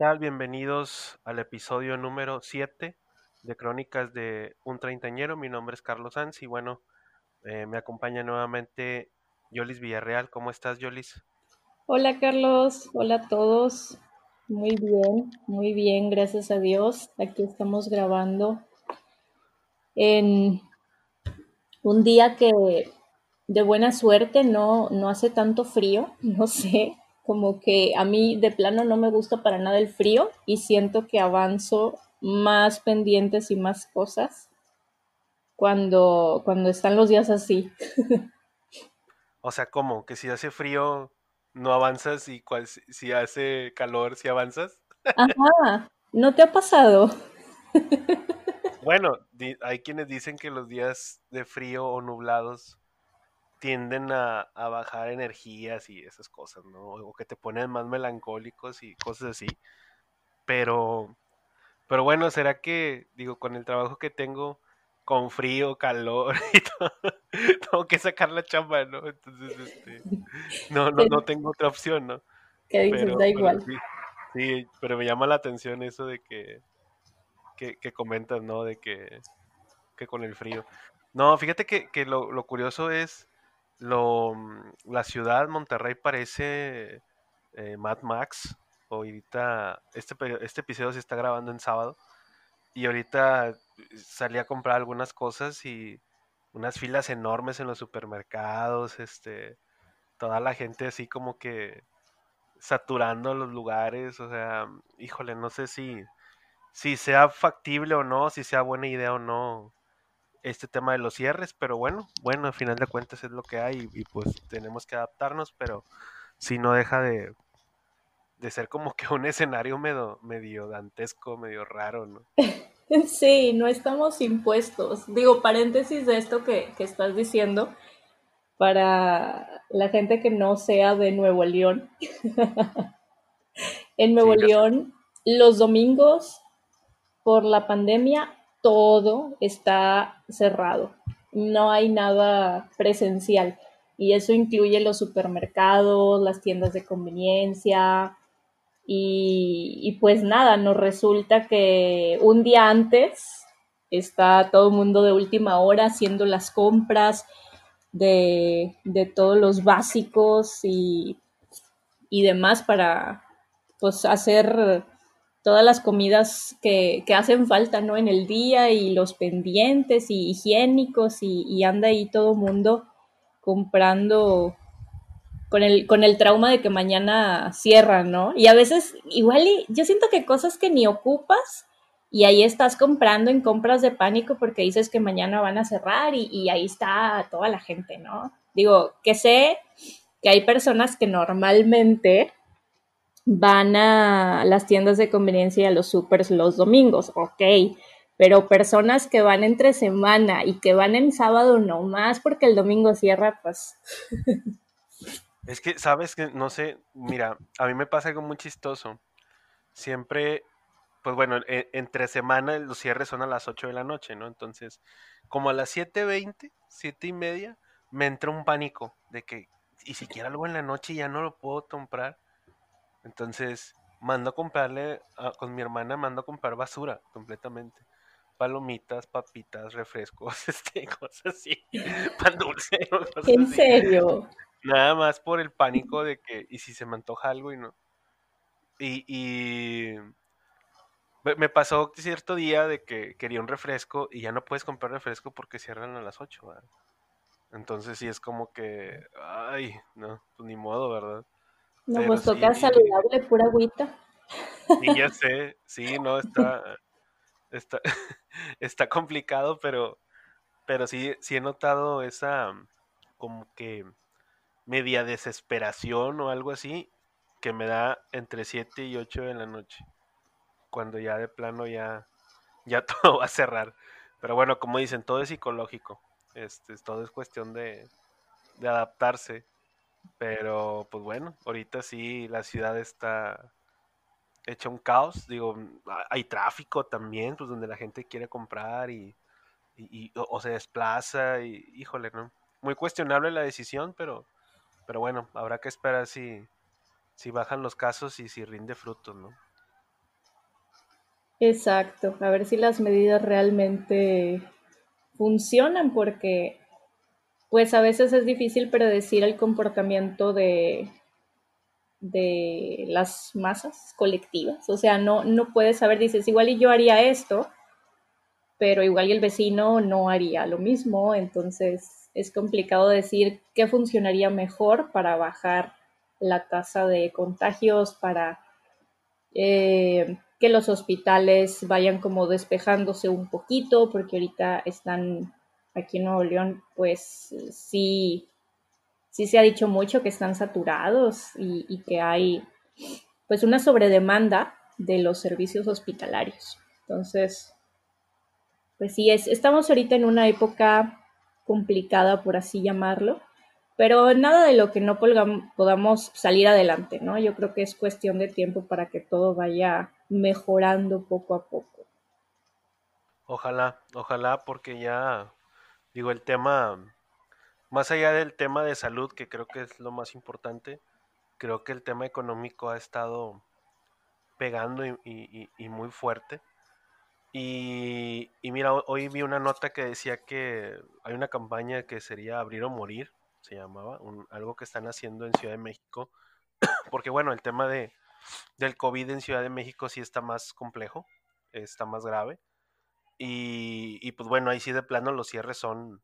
¿Qué tal? Bienvenidos al episodio número 7 de Crónicas de un Treintañero. Mi nombre es Carlos Sanz y bueno, eh, me acompaña nuevamente Yolis Villarreal. ¿Cómo estás, Yolis? Hola, Carlos. Hola a todos. Muy bien, muy bien, gracias a Dios. Aquí estamos grabando en un día que de buena suerte no, no hace tanto frío, no sé, como que a mí de plano no me gusta para nada el frío y siento que avanzo más pendientes y más cosas cuando, cuando están los días así. O sea, ¿cómo? ¿Que si hace frío no avanzas y cual, si hace calor si avanzas? Ajá, ¿no te ha pasado? Bueno, hay quienes dicen que los días de frío o nublados tienden a, bajar energías y esas cosas, ¿no? O que te ponen más melancólicos y cosas así. Pero, pero bueno, ¿será que, digo, con el trabajo que tengo, con frío, calor y todo, tengo que sacar la chamba, ¿no? Entonces, este, no, no, no tengo otra opción, ¿no? Que dices, da igual. sí, pero me llama la atención eso de que, que, comentas, ¿no? De que, que con el frío. No, fíjate que, que lo, lo, curioso es lo, mm, la ciudad, Monterrey, parece eh, Mad Max. Ahorita, este, este episodio se está grabando en sábado. Y ahorita salí a comprar algunas cosas y unas filas enormes en los supermercados, este, toda la gente así como que saturando los lugares, o sea, híjole, no sé si, si sea factible o no, si sea buena idea o no este tema de los cierres, pero bueno, bueno, al final de cuentas es lo que hay y, pues tenemos que adaptarnos, pero si no deja de, de ser como que un escenario medio, medio dantesco, medio raro, ¿no? Sí, no estamos impuestos. Digo, paréntesis de esto que, que estás diciendo, para la gente que no sea de Nuevo León. en Nuevo León, los domingos, por la pandemia, todo está cerrado. No hay nada presencial. Y eso incluye los supermercados, las tiendas de conveniencia. Y, pues nada, nos resulta que un día antes está todo el mundo de última hora haciendo las compras de, todos los básicos y, y demás para pues hacer todas las comidas que, hacen falta, ¿no? En el día y los pendientes y higiénicos y, anda ahí todo mundo comprando con el, con el trauma de que mañana cierran, ¿no? Y a veces igual yo siento que cosas que ni ocupas y ahí estás comprando en compras de pánico porque dices que mañana van a cerrar y, y ahí está toda la gente, ¿no? Digo, que sé que hay personas que normalmente van a las tiendas de conveniencia y a los supers los domingos, ok, pero personas que van entre semana y que van en sábado no más porque el domingo cierra, pues... Es que, sabes que, no sé, mira, a mí me pasa algo muy chistoso. Siempre, pues bueno, e, entre semana los cierres son a las 8 de la noche, ¿no? Entonces, como a las 7.20, 7 y media, me entra un pánico de que, y siquiera algo en la noche ya no lo puedo comprar entonces, mando a comprarle, con mi hermana mando a comprar basura completamente. Palomitas, papitas, refrescos, este, cosas así, pan dulce. ¿En serio? Nada más por el pánico de que, y si se me antoja algo y no. Y, y me pasó cierto día de que quería un refresco y ya no puedes comprar refresco porque cierran a las 8, Entonces sí es como que, ay, no, pues ni modo, ¿verdad? No, pues toca saludable, pura agüita. Sí, ya sé, sí, no, está, está, está complicado, pero, pero sí, sí he notado esa como que media desesperación o algo así que me da entre 7 y 8 de la noche. Cuando ya de plano ya, ya todo va a cerrar. Pero bueno, como dicen, todo es psicológico. Este, todo es cuestión de, de adaptarse. Pero, pues bueno, ahorita sí la ciudad está hecha un caos. Digo, hay tráfico también, pues donde la gente quiere comprar y, o, se desplaza y, híjole, ¿no? Muy cuestionable la decisión, pero, pero bueno, habrá que esperar si, si bajan los casos y si rinde frutos, ¿no? Exacto, a ver si las medidas realmente funcionan porque pues a veces es difícil predecir el comportamiento de, de las masas colectivas. O sea, no, no puedes saber, dices, igual y yo haría esto, pero igual y el vecino no haría lo mismo. Entonces es complicado decir qué funcionaría mejor para bajar la tasa de contagios, para eh, que los hospitales vayan como despejándose un poquito, porque ahorita están aquí en Nuevo León, pues sí sí se ha dicho mucho que están saturados y, que hay pues una sobredemanda de los servicios hospitalarios. Entonces, pues sí, es, estamos ahorita en una época complicada, por así llamarlo, pero nada de lo que no podamos salir adelante, ¿no? Yo creo que es cuestión de tiempo para que todo vaya mejorando poco a poco. Ojalá, ojalá, porque ya, digo, el tema más allá del tema de salud, que creo que es lo más importante, creo que el tema económico ha estado pegando y, muy fuerte. Y, mira, hoy vi una nota que decía que hay una campaña que sería Abrir o Morir, se llamaba, algo que están haciendo en Ciudad de México, porque bueno, el tema de, del COVID en Ciudad de México sí está más complejo, está más grave. Y, pues bueno, ahí sí de plano los cierres son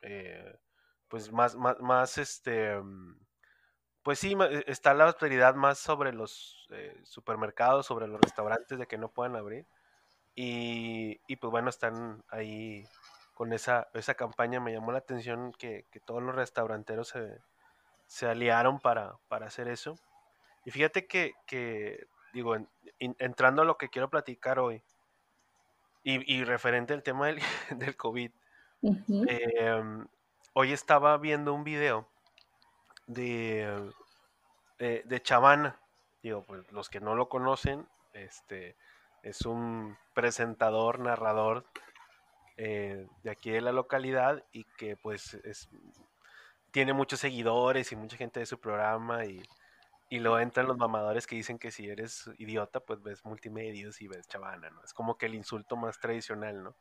eh, pues más, más, más este, mm, pues sí, e, está la autoridad más sobre los eh, supermercados, sobre los restaurantes de que no puedan abrir. Y, y, pues bueno, están ahí con esa, esa campaña. Me llamó la atención que, todos los restauranteros se, se aliaron para, para, hacer eso. Y fíjate que, que digo, entrando a lo que quiero platicar hoy, y, y referente al tema del, del COVID, hoy estaba viendo un video de, de, Chavana. Digo, pues los que no lo conocen, este es un presentador, narrador eh, de aquí de la localidad y que pues es, tiene muchos seguidores y mucha gente de su programa y, y luego entran los mamadores que dicen que si eres idiota pues ves multimedios y ves chavana, ¿no? Es como que el insulto más tradicional, ¿no?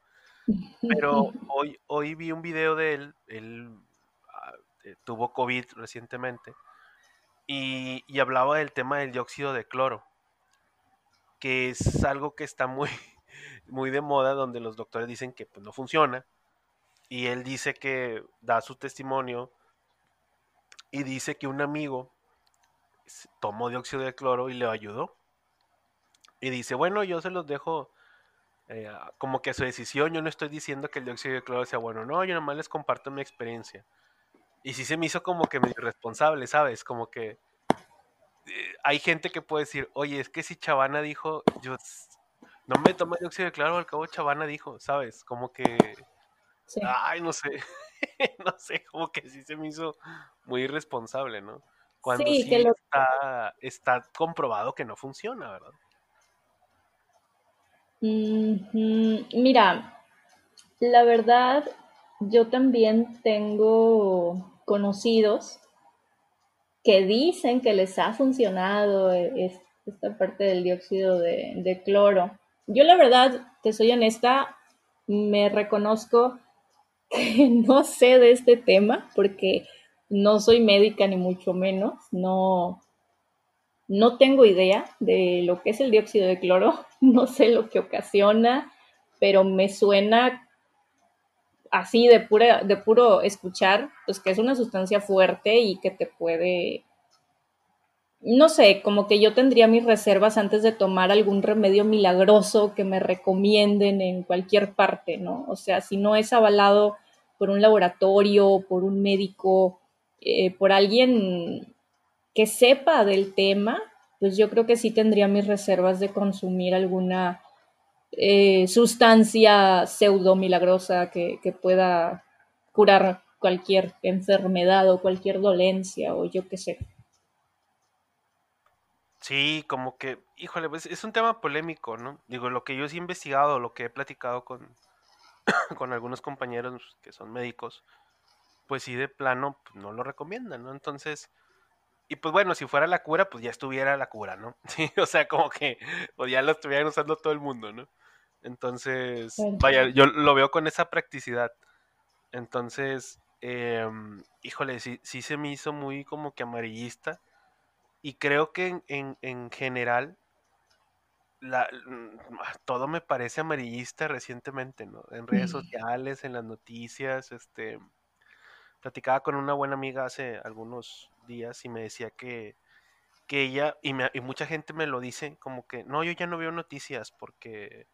Pero hoy, hoy vi un video de él, él ah, eh, tuvo COVID recientemente, y, hablaba del tema del dióxido de cloro, que es algo que está muy, muy de moda, donde los doctores dicen que pues, no funciona, y él dice que da su testimonio y dice que un amigo tomó dióxido de cloro y le ayudó. Y dice, bueno, yo se los dejo eh, como que su decisión, yo no estoy diciendo que el dióxido de cloro sea bueno, no, yo nomás les comparto mi experiencia. Y sí se me hizo como que medio irresponsable, ¿sabes? Como que eh, hay gente que puede decir, oye, es que si Chavana dijo, yo no me tomo dióxido de cloro, al cabo Chavana dijo, ¿sabes? Como que, ay, no sé, no sé, como que sí se me hizo muy irresponsable, ¿no? Cuando sí, está, está comprobado que no funciona, ¿verdad? Mira, la verdad, yo también tengo conocidos que dicen que les ha funcionado e, esta parte del dióxido de, cloro. Yo la verdad, te soy honesta, me reconozco que no sé de este tema porque no soy médica ni mucho menos, no, no tengo idea de lo que es el dióxido de cloro, no sé lo que ocasiona, pero me suena así de, pura, de puro escuchar, pues que es una sustancia fuerte y que te puede, no sé, como que yo tendría mis reservas antes de tomar algún remedio milagroso que me recomienden en cualquier parte, ¿no? O sea, si no es avalado por un laboratorio, por un médico, eh, por alguien que sepa del tema, pues yo creo que sí tendría mis reservas de consumir alguna eh, sustancia pseudo milagrosa que, pueda curar cualquier enfermedad o cualquier dolencia o yo qué sé. Sí, como que, híjole, pues es un tema polémico, ¿no? Digo, lo que yo sí he investigado, lo que he platicado con, con algunos compañeros que son médicos, pues sí de plano pues, no lo recomiendan, ¿no? Entonces, Y pues bueno, si fuera la cura, pues ya estuviera la cura, ¿no? Sí, o sea, como que pues ya lo estuvieran usando todo el mundo, ¿no? Entonces, vaya, yo lo veo con esa practicidad. Entonces, em, híjole, sí, sí se me hizo muy como que amarillista. Y creo que en, en, general, la, mm, todo me parece amarillista recientemente, ¿no? En redes sociales, en las noticias, este, platicaba con una buena amiga hace algunos días y me decía que, que ella, y, y mucha gente me lo dice, como que, no, yo ya no veo noticias porque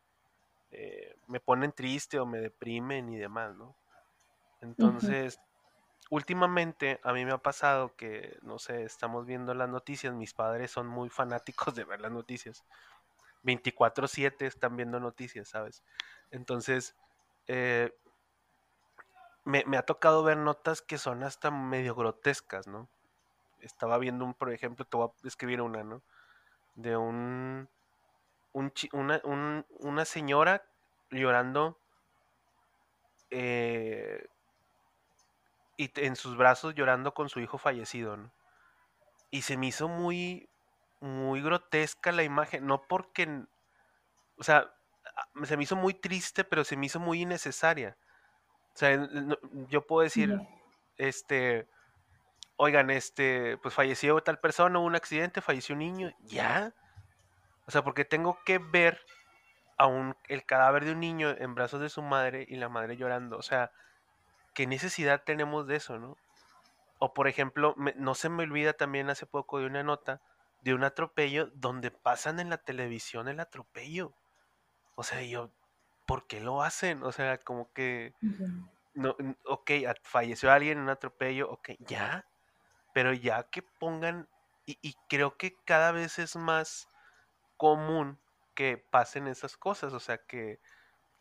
eh, me ponen triste o me deprimen y demás, ¿no? Entonces, últimamente a mí me ha pasado que, no sé, estamos viendo las noticias, mis padres son muy fanáticos de ver las noticias. 24/7 están viendo noticias, ¿sabes? Entonces, eh, me, ha tocado ver notas que son hasta medio grotescas, ¿no? Estaba viendo un, por ejemplo, te voy a escribir una, ¿no? De un una, una, señora llorando eh, y en sus brazos llorando con su hijo fallecido, Y se me hizo muy, muy grotesca la imagen, no porque, o sea, se me hizo muy triste, pero se me hizo muy innecesaria. O sea, yo puedo decir, este, oigan, este, pues falleció tal persona, hubo un accidente, falleció un niño, ya. O sea, porque tengo que ver a el cadáver de un niño en brazos de su madre y la madre llorando. O sea, ¿qué necesidad tenemos de eso, no? O por ejemplo, no se me olvida también hace poco de una nota de un atropello donde pasan en la televisión el atropello. O sea, yo, ¿por qué lo hacen? O sea, como que, no, ok, falleció alguien en un atropello, ok, ya, pero ya que pongan, y creo que cada vez es más común que pasen esas cosas, o sea, que,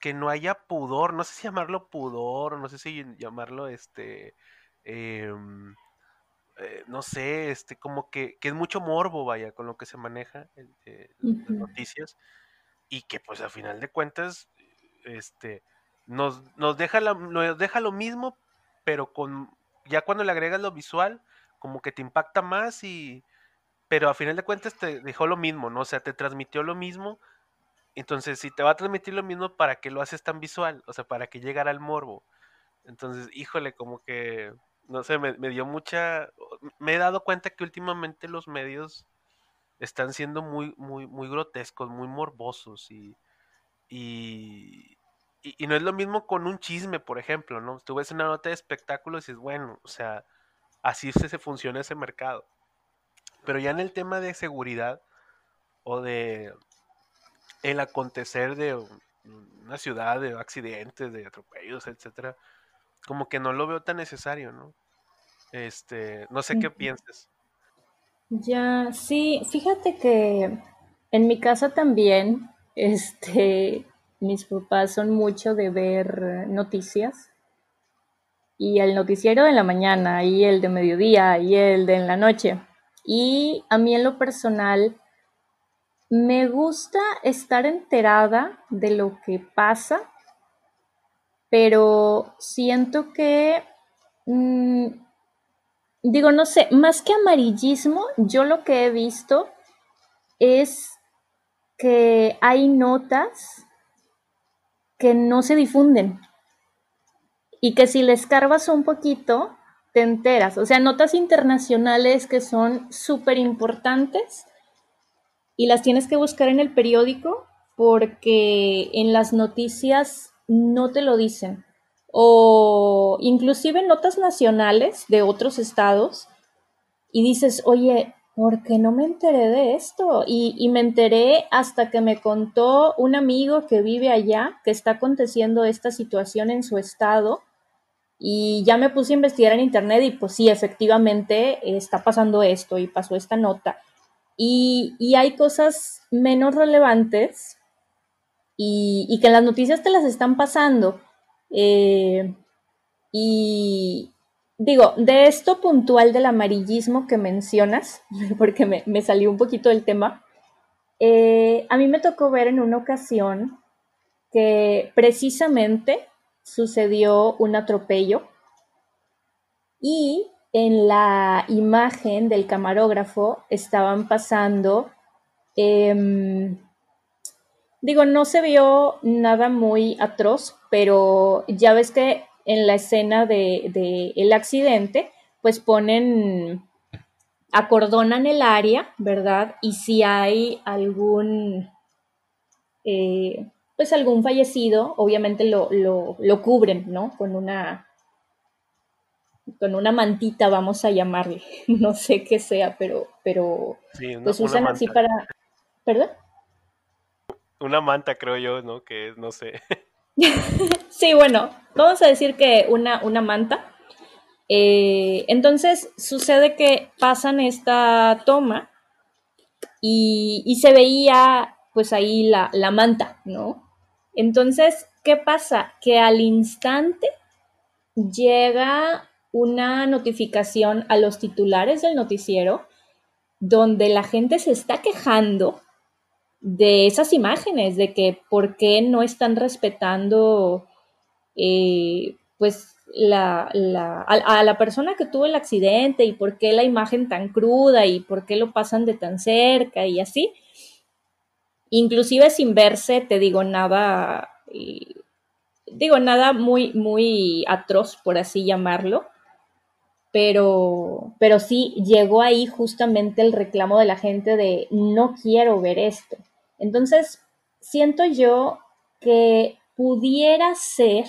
que no haya pudor, no sé si llamarlo pudor, no sé si llamarlo este, em, eh, no sé, este, como que, que, es mucho morbo, vaya, con lo que se maneja en eh, las noticias, y que pues a final de cuentas, este, nos, nos, deja nos deja lo mismo, pero con, ya cuando le agregas lo visual, como que te impacta más y pero a final de cuentas te dejó lo mismo, ¿no? O sea, te transmitió lo mismo. Entonces, si te va a transmitir lo mismo, ¿para qué lo haces tan visual? O sea, ¿para qué llegar al morbo? Entonces, híjole, como que, no sé, me, dio mucha... Me he dado cuenta que últimamente los medios están siendo muy, muy, muy grotescos, muy morbosos y, y, no es lo mismo con un chisme, por ejemplo, ¿no? Tú ves una nota de espectáculo y dices, bueno, o sea, así se, se funciona ese mercado. Pero ya en el tema de seguridad o de el acontecer de una ciudad, de accidentes, de atropellos, etcétera, como que no lo veo tan necesario, ¿no? Este, no sé qué piensas. Ya, sí, fíjate que en mi casa también, este, mis papás son mucho de ver noticias y el noticiero de la mañana y el de mediodía y el de la noche. Y a mí en lo personal me gusta estar enterada de lo que pasa, pero siento que, mm, digo, no sé, más que amarillismo, yo lo que he visto es que hay notas que no se difunden y que si le escarbas un poquito, te enteras. O sea, notas internacionales que son súper importantes y las tienes que buscar en el periódico porque en las noticias no te lo dicen. O inclusive notas nacionales de otros estados y dices, oye, ¿por qué no me enteré de esto? Y, y, me enteré hasta que me contó un amigo que vive allá que está aconteciendo esta situación en su estado y ya me puse a investigar en internet y pues sí, efectivamente está pasando esto y pasó esta nota. Y, hay cosas menos relevantes y, que en las noticias te las están pasando. Eh, y digo, de esto puntual del amarillismo que mencionas, porque me, salió un poquito del tema, eh, a mí me tocó ver en una ocasión que precisamente sucedió un atropello y en la imagen del camarógrafo estaban pasando, em, digo, no se vio nada muy atroz, pero ya ves que en la escena del de, el accidente, pues ponen, acordonan el área, ¿verdad? Y si hay algún, eh, pues algún fallecido, obviamente lo, lo, cubren, ¿no? Con una, con una mantita, vamos a llamarle, no sé qué sea, pero, pero pues usan así para, ¿perdón? Una manta, creo yo, ¿no? Que no sé. sí, bueno, vamos a decir que una, una manta. Eh, entonces sucede que pasan esta toma y, se veía pues ahí la, la, manta, ¿no? Entonces, ¿qué pasa? Que al instante llega una notificación a los titulares del noticiero donde la gente se está quejando de esas imágenes, de que por qué no están respetando eh, pues la, a, la persona que tuvo el accidente y por qué la imagen tan cruda y por qué lo pasan de tan cerca y así. Inclusive sin verse, te digo, nada, digo, nada muy, muy atroz, por así llamarlo, pero, pero sí llegó ahí justamente el reclamo de la gente de no quiero ver esto. Entonces, siento yo que pudiera ser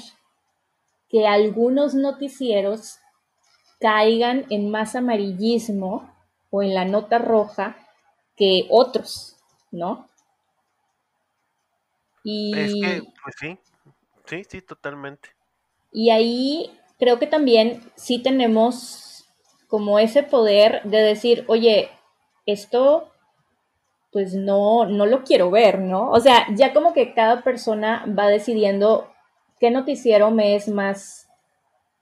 que algunos noticieros caigan en más amarillismo o en la nota roja que otros, ¿no? Y, es que, pues sí, sí, sí, totalmente. Y ahí creo que también sí tenemos como ese poder de decir, oye, esto pues no, no lo quiero ver, ¿no? O sea, ya como que cada persona va decidiendo qué noticiero me es más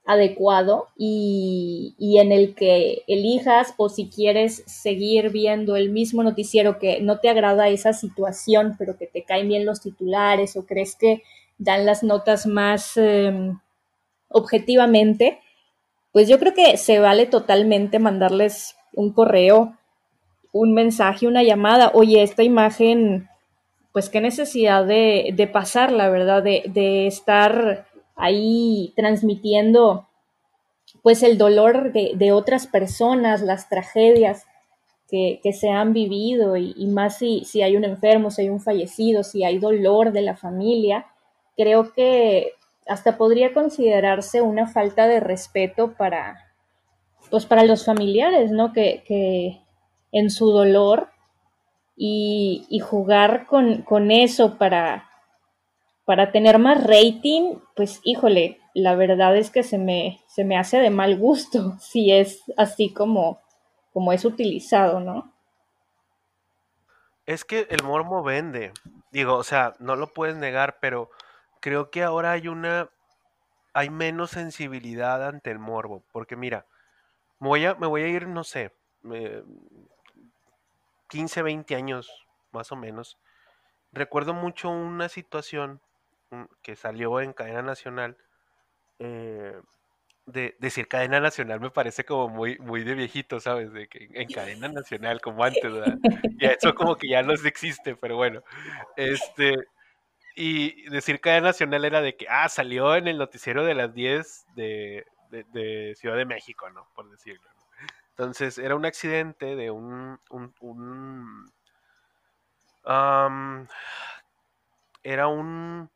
adecuado y, y, en el que elijas o si quieres seguir viendo el mismo noticiero que no te agrada esa situación, pero que te caen bien los titulares o crees que dan las notas más em, objetivamente, pues yo creo que se vale totalmente mandarles un correo, un mensaje, una llamada, oye, esta imagen pues qué necesidad de, de pasarla, ¿verdad? De, estar ahí transmitiendo pues el dolor de, otras personas, las tragedias que, se han vivido y, más si, si, hay un enfermo, si hay un fallecido, si hay dolor de la familia, creo que hasta podría considerarse una falta de respeto para, pues para los familiares, ¿no? Que, que en su dolor y, jugar con, eso para, para tener más rating, pues híjole, la verdad es que se me, se me hace de mal gusto si es así como, como es utilizado, ¿no? Es que el mormo vende. Digo, o sea, no lo puedes negar, pero creo que ahora hay una. hay menos sensibilidad ante el morbo. Porque mira, me voy a, me voy a ir, no sé, 15, 20 años más o menos, recuerdo mucho una situación mm, que salió en cadena nacional. Eh, de decir cadena nacional me parece como muy, muy de viejito, ¿sabes? De que en cadena nacional, como antes, ¿verdad? Y eso como que ya no existe, pero bueno. Este, y decir cadena nacional era de que, ah, salió en el noticiero de las 10 de, de Ciudad de México, ¿no? Por decirlo. Entonces era un accidente de un... era un...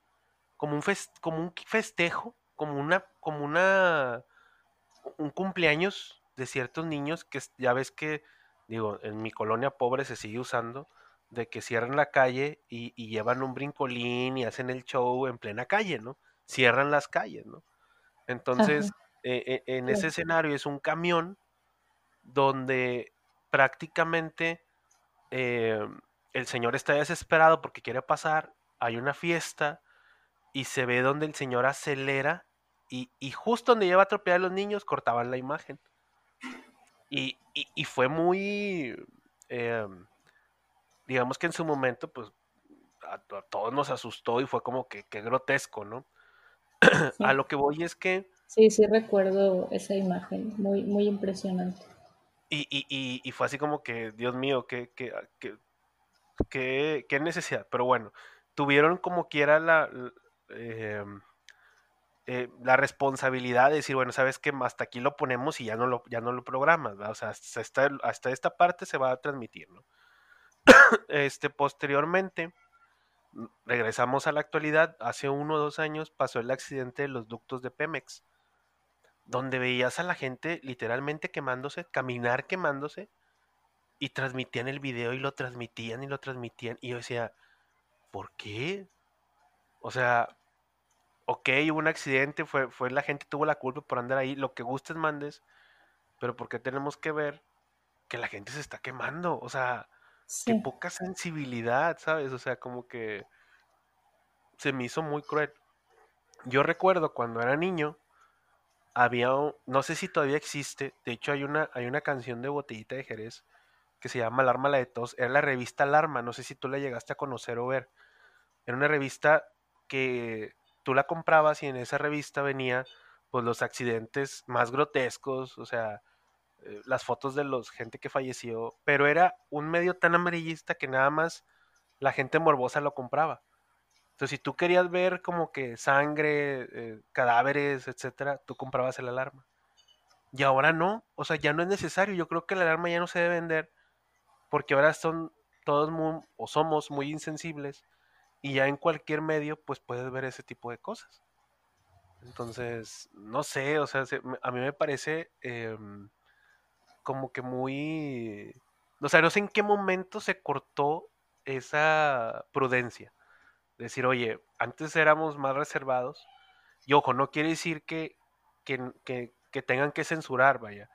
Como un, como un festejo, como una, como una... Un cumpleaños de ciertos niños que ya ves que, digo, en mi colonia pobre se sigue usando, de que cierran la calle y, llevan un brincolín y hacen el show en plena calle, ¿no? Cierran las calles, ¿no? Entonces, e, e, en ese escenario es un camión donde prácticamente eh, el señor está desesperado porque quiere pasar, hay una fiesta y se ve donde el señor acelera y, justo donde lleva a atropellar a los niños cortaban la imagen. Y, fue muy, eh, digamos que en su momento, pues a, todos nos asustó y fue como que, grotesco, ¿no? A lo que voy es que Sí, sí recuerdo esa imagen, muy, muy impresionante. Y, y, y, fue así como que, Dios mío, qué, qué, qué, qué, necesidad. Pero bueno, tuvieron como quiera la, eh, eh, la responsabilidad de decir, bueno, sabes que hasta aquí lo ponemos y ya no lo, ya no lo programas, o sea, hasta hasta esta parte se va a transmitir, ¿no? este, posteriormente, regresamos a la actualidad, hace uno o dos años pasó el accidente de los ductos de Pemex, donde veías a la gente literalmente quemándose, caminar quemándose, y transmitían el video y lo transmitían y lo transmitían, y yo decía, ¿por qué? O sea, ok, hubo un accidente, fue, fue la gente tuvo la culpa por andar ahí, lo que gustes mandes, pero ¿por qué tenemos que ver que la gente se está quemando? O sea, qué poca sensibilidad, ¿sabes? O sea, como que se me hizo muy cruel. Yo recuerdo cuando era niño, había, no sé si todavía existe, de hecho hay una, hay una canción de Botellita de Jerez que se llama Alarma la de tos, era la revista Alarma, no sé si tú la llegaste a conocer o ver. Era una revista que tú la comprabas y en esa revista venía pues los accidentes más grotescos, o sea, eh, las fotos de los gente que falleció, pero era un medio tan amarillista que nada más la gente morbosa lo compraba. Entonces, si tú querías ver como que sangre, eh, cadáveres, etcétera, tú comprabas el alarma. Y ahora no, o sea, ya no es necesario. Yo creo que el alarma ya no se debe vender porque ahora son todos muy, o somos muy insensibles y ya en cualquier medio pues puedes ver ese tipo de cosas. Entonces, no sé, o sea, a mí me parece em, como que muy... O sea, no sé en qué momento se cortó esa prudencia. Decir, oye, antes éramos más reservados. Y ojo, no quiere decir que, que, que tengan que censurar, vaya.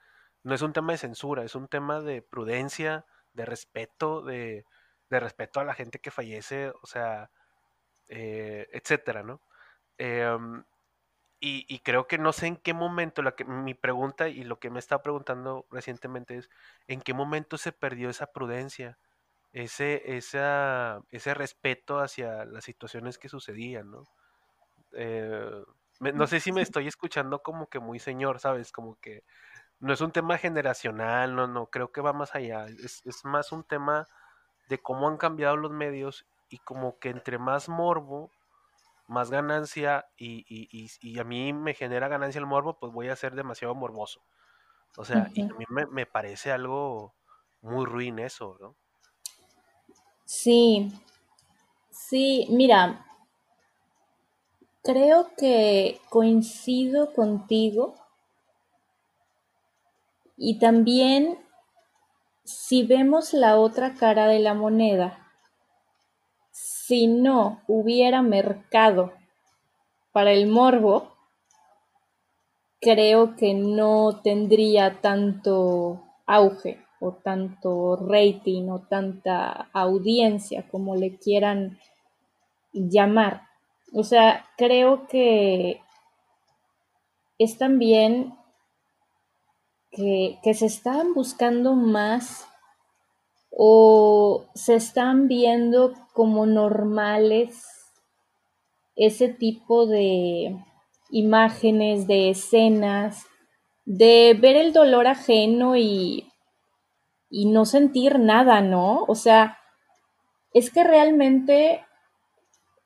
No es un tema de censura, es un tema de prudencia, de respeto, de, de respeto a la gente que fallece, o sea, eh, etcétera, ¿no? Em, y, creo que no sé en qué momento, la que, mi pregunta y lo que me está preguntando recientemente es, ¿en qué momento se perdió esa prudencia, ese, esa, ese respeto hacia las situaciones que sucedían, ¿no? Eh, no sé si me estoy escuchando como que muy señor, ¿sabes? Como que no es un tema generacional, no, no, creo que va más allá, es, es más un tema de cómo han cambiado los medios y como que entre más morbo, más ganancia y, a mí me genera ganancia el morbo, pues voy a ser demasiado morboso. O sea, y a mí me, parece algo muy ruin eso, ¿no? Sí, sí, mira, creo que coincido contigo. Y también si vemos la otra cara de la moneda, si no hubiera mercado para el morbo, creo que no tendría tanto auge o tanto rating o tanta audiencia como le quieran llamar. O sea, creo que es también que, que se están buscando más o se están viendo como normales ese tipo de imágenes, de escenas, de ver el dolor ajeno y, y no sentir nada, ¿no? O sea, es que realmente,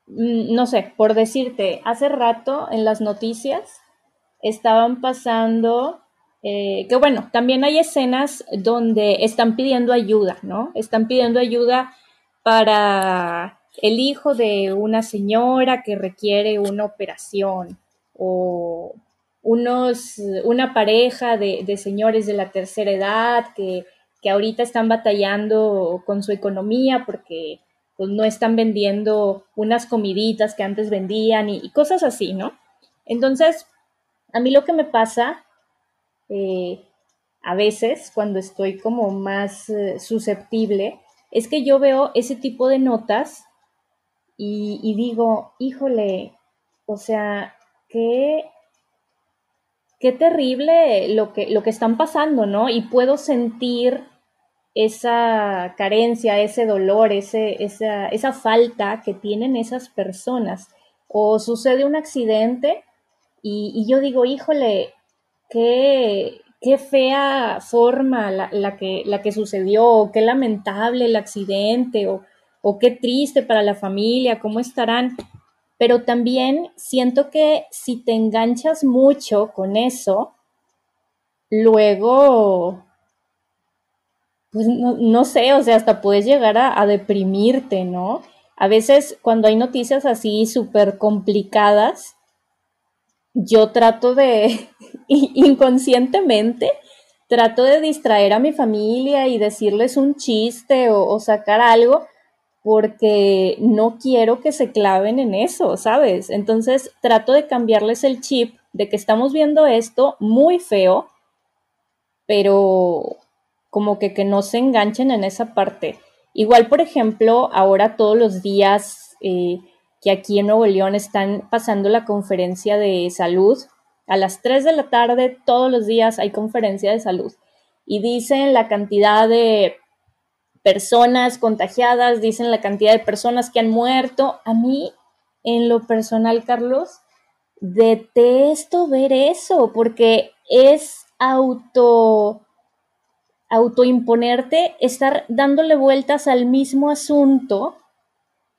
mm, no sé, por decirte, hace rato en las noticias estaban pasando eh, que bueno, también hay escenas donde están pidiendo ayuda, ¿no? Están pidiendo ayuda para el hijo de una señora que requiere una operación o unos, una pareja de, señores de la tercera edad que, ahorita están batallando con su economía porque pues, no están vendiendo unas comiditas que antes vendían y, y cosas así, ¿no? Entonces, a mí lo que me pasa eh, a veces cuando estoy como más eh, susceptible, es que yo veo ese tipo de notas y, digo, híjole, o sea, qué, qué terrible lo que, lo que están pasando, ¿no? Y puedo sentir esa carencia, ese dolor, ese, esa, esa falta que tienen esas personas. O sucede un accidente Y, yo digo, híjole, qué, qué fea forma la, que, la que sucedió, qué lamentable el accidente, o, o qué triste para la familia, cómo estarán. Pero también siento que si te enganchas mucho con eso, luego, pues no, sé, o sea, hasta puedes llegar a, a deprimirte, ¿no? A veces cuando hay noticias así súper complicadas, yo trato de, inconscientemente, trato de distraer a mi familia y decirles un chiste o, sacar algo porque no quiero que se claven en eso, ¿sabes? Entonces trato de cambiarles el chip de que estamos viendo esto muy feo, pero como que, que no se enganchen en esa parte. Igual, por ejemplo, ahora todos los días eh, que aquí en Nuevo León están pasando la conferencia de salud. A las 3 de la tarde todos los días hay conferencia de salud y dicen la cantidad de personas contagiadas, dicen la cantidad de personas que han muerto. A mí, en lo personal, Carlos, detesto ver eso porque es auto autoimponerte, estar dándole vueltas al mismo asunto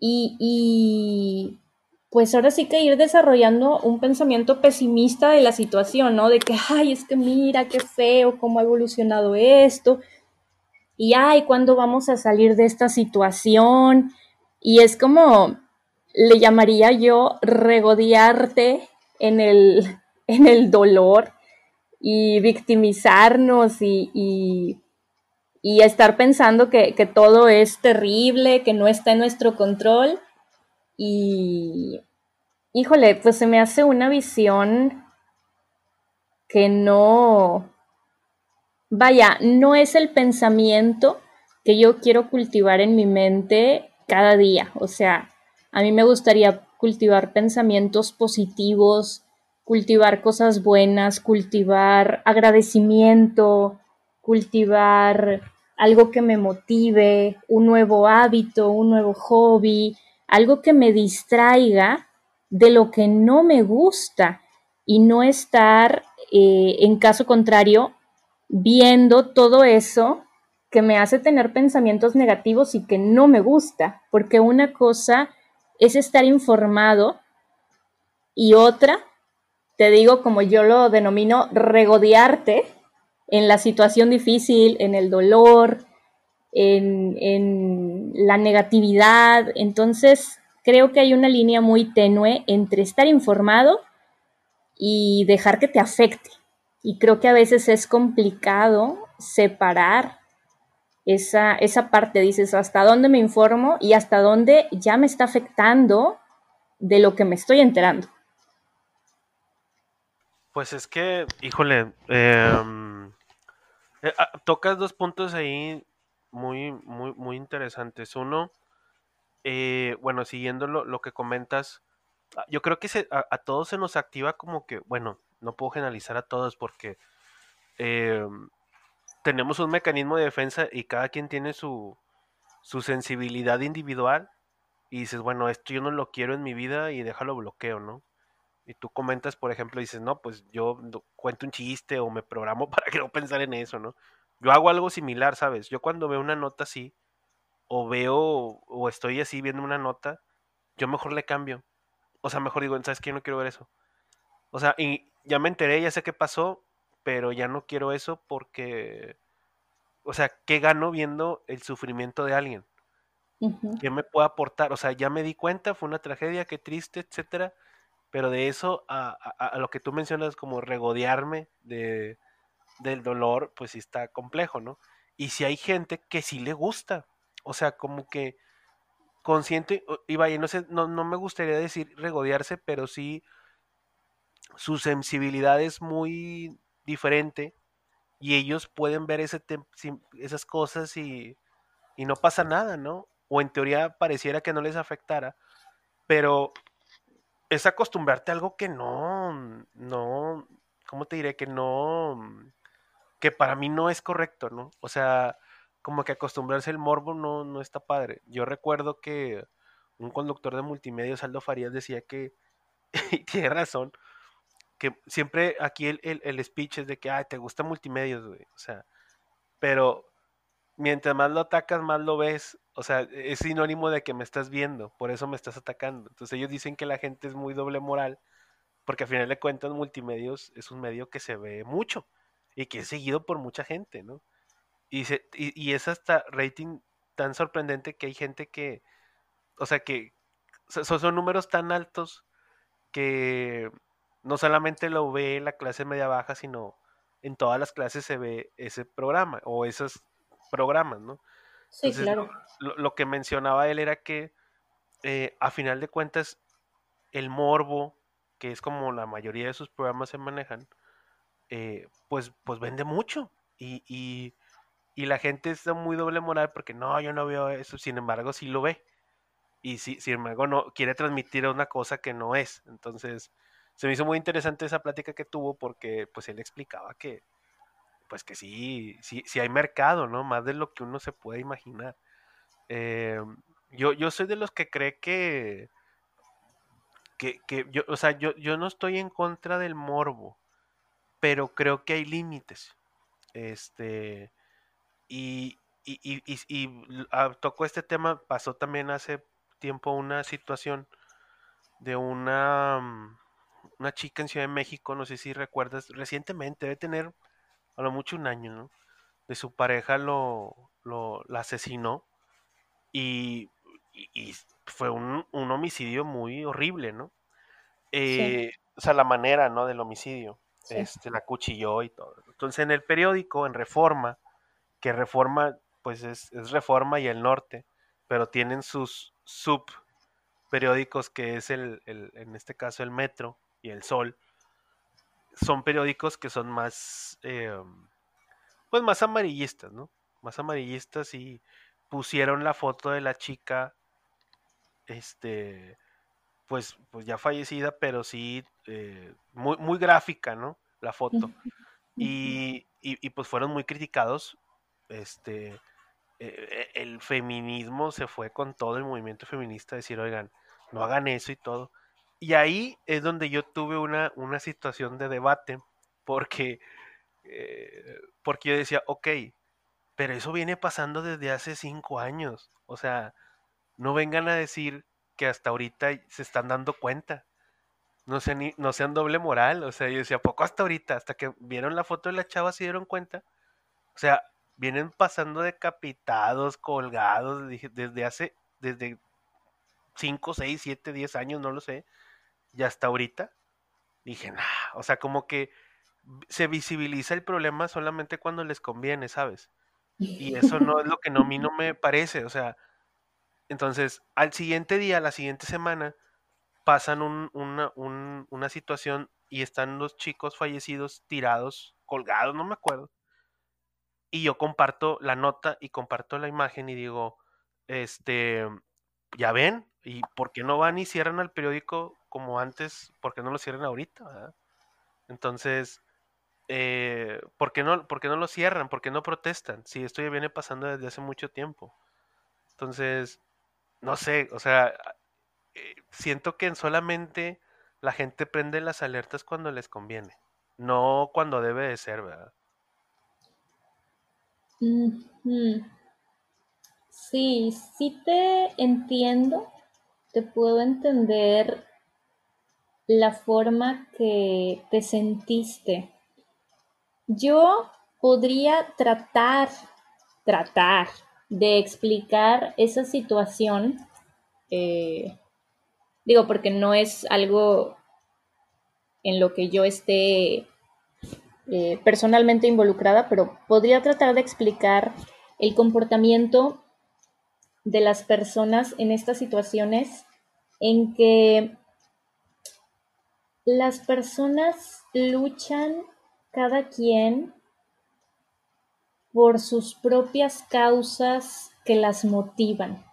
y, pues ahora sí que ir desarrollando un pensamiento pesimista de la situación, ¿no? De que, ay, es que mira, qué feo, cómo ha evolucionado esto. Y, ay, ¿cuándo vamos a salir de esta situación? Y es como, le llamaría yo, regodearte en el, en el dolor y victimizarnos y y estar pensando que, todo es terrible, que no está en nuestro control. Y, híjole, pues se me hace una visión que no, vaya, no es el pensamiento que yo quiero cultivar en mi mente cada día. O sea, a mí me gustaría cultivar pensamientos positivos, cultivar cosas buenas, cultivar agradecimiento, cultivar algo que me motive, un nuevo hábito, un nuevo hobby, algo que me distraiga de lo que no me gusta y no estar, eh, en caso contrario, viendo todo eso que me hace tener pensamientos negativos y que no me gusta, porque una cosa es estar informado y otra, te digo como yo lo denomino, regodearte en la situación difícil, en el dolor, en, la negatividad. Entonces, creo que hay una línea muy tenue entre estar informado y dejar que te afecte. Y creo que a veces es complicado separar esa, esa parte, dices, hasta dónde me informo y hasta dónde ya me está afectando de lo que me estoy enterando. Pues es que, híjole, em, eh, ah, tocas dos puntos ahí muy, muy, muy interesantes. Uno, eh, bueno, siguiendo lo, que comentas, ah, yo creo que a, todos se nos activa como que, bueno, no puedo generalizar a todos porque em, tenemos un mecanismo de defensa y cada quien tiene su, su sensibilidad individual y dices, bueno, esto yo no lo quiero en mi vida y déjalo bloqueo, ¿no? y tú comentas, por ejemplo, dices, no, pues yo cuento un chiste o me programo para que no pensar en eso, ¿no? Yo hago algo similar, ¿sabes? Yo cuando veo una nota así, o veo, o estoy así viendo una nota, yo mejor le cambio. O sea, mejor digo, ¿sabes qué? Yo no quiero ver eso. O sea, y ya me enteré, ya sé qué pasó, pero ya no quiero eso porque, o sea, ¿qué gano viendo el sufrimiento de alguien? ¿Qué me puede aportar? O sea, ya me di cuenta, fue una tragedia, qué triste, etcétera pero de eso a, a, lo que tú mencionas como regodearme de, del dolor, pues sí está complejo, ¿no? Y si hay gente que sí le gusta, o sea, como que consciente, y vaya, no sé, no, no me gustaría decir regodearse, pero sí su sensibilidad es muy diferente y ellos pueden ver esas cosas y, no pasa nada, ¿no? O en teoría pareciera que no les afectara, pero es acostumbrarte a algo que no, no, ¿cómo te diré? Que no, que para mí no es correcto, ¿no? O sea, como que acostumbrarse al morbo no, no está padre. Yo recuerdo que un conductor de multimedia, Aldo Farías, decía que, y tiene razón, que siempre aquí el, el, speech es de que, ay, te gusta multimedios, güey. O sea, pero mientras más lo atacas, más lo ves. O sea, es sinónimo de que me estás viendo, por eso me estás atacando. Entonces ellos dicen que la gente es muy doble moral, porque al final de cuentas multimedios es un medio que se ve mucho y que es seguido por mucha gente, ¿no? Y, se, y, es hasta rating tan sorprendente que hay gente que, o sea, que son números tan altos que no solamente lo ve la clase media baja, sino en todas las clases se ve ese programa o esos programas, ¿no? Sí, claro. Lo, que mencionaba él era que eh, a final de cuentas el morbo, que es como la mayoría de sus programas se manejan, eh, pues, pues vende mucho y, y, y, la gente está muy doble moral porque no, yo no veo eso, sin embargo sí lo ve y si, sin embargo no quiere transmitir una cosa que no es, entonces se me hizo muy interesante esa plática que tuvo porque pues él explicaba que pues que sí, sí, sí hay mercado, ¿no? Más de lo que uno se puede imaginar. Eh, yo, yo soy de los que cree que, que, que yo, o sea, yo, yo no estoy en contra del morbo, pero creo que hay límites. Este, y, y, y, y, ah, tocó este tema, pasó también hace tiempo una situación de una mm, una chica en Ciudad de México, no sé si recuerdas, recientemente, debe tener a lo mucho un año, ¿no? De su pareja lo, lo la asesinó y, y, fue un, un, homicidio muy horrible, ¿no? Eh, o sea, la manera, ¿no? Del homicidio. Este, la cuchilló y todo. Entonces, en el periódico, en Reforma, que Reforma, pues es, es Reforma y el Norte, pero tienen sus sub periódicos que es el, el, en este caso el Metro y El Sol, son periódicos que son más, eh, pues más amarillistas, ¿no? Más amarillistas y pusieron la foto de la chica, este, pues, pues ya fallecida, pero sí eh, muy, muy gráfica, ¿no? La foto. Y, y, pues fueron muy criticados, este, eh, el feminismo se fue con todo el movimiento feminista a decir, oigan, no hagan eso y todo. Y ahí es donde yo tuve una, una situación de debate, porque, eh, porque yo decía, ok, pero eso viene pasando desde hace cinco años. O sea, no vengan a decir que hasta ahorita se están dando cuenta. No sean, no sean doble moral. O sea, yo decía, poco hasta ahorita? Hasta que vieron la foto de la chava se dieron cuenta. O sea, vienen pasando decapitados, colgados, desde hace, desde 5, 6, 7, 10 años, no lo sé y hasta ahorita dije, o sea, como que se visibiliza el problema solamente cuando les conviene, ¿sabes? Y eso no es lo que no, a mí no me parece, o sea, entonces al siguiente día, la siguiente semana, pasan una, una situación y están los chicos fallecidos tirados, colgados, no me acuerdo. Y yo comparto la nota y comparto la imagen y digo, este, ya ven, ¿y por qué no van y cierran al periódico como antes, ¿por qué no lo cierran ahorita? Entonces, eh, ¿por, qué no, ¿por no lo cierran? ¿Por qué no protestan? Si esto ya viene pasando desde hace mucho tiempo. Entonces, no sé, o sea, eh, siento que solamente la gente prende las alertas cuando les conviene, no cuando debe de ser, ¿verdad? Sí, sí te entiendo, te puedo entender la forma que te sentiste. Yo podría tratar, tratar de explicar esa situación, eh, digo, porque no es algo en lo que yo esté eh, personalmente involucrada, pero podría tratar de explicar el comportamiento de las personas en estas situaciones en que las personas luchan cada quien por sus propias causas que las motivan.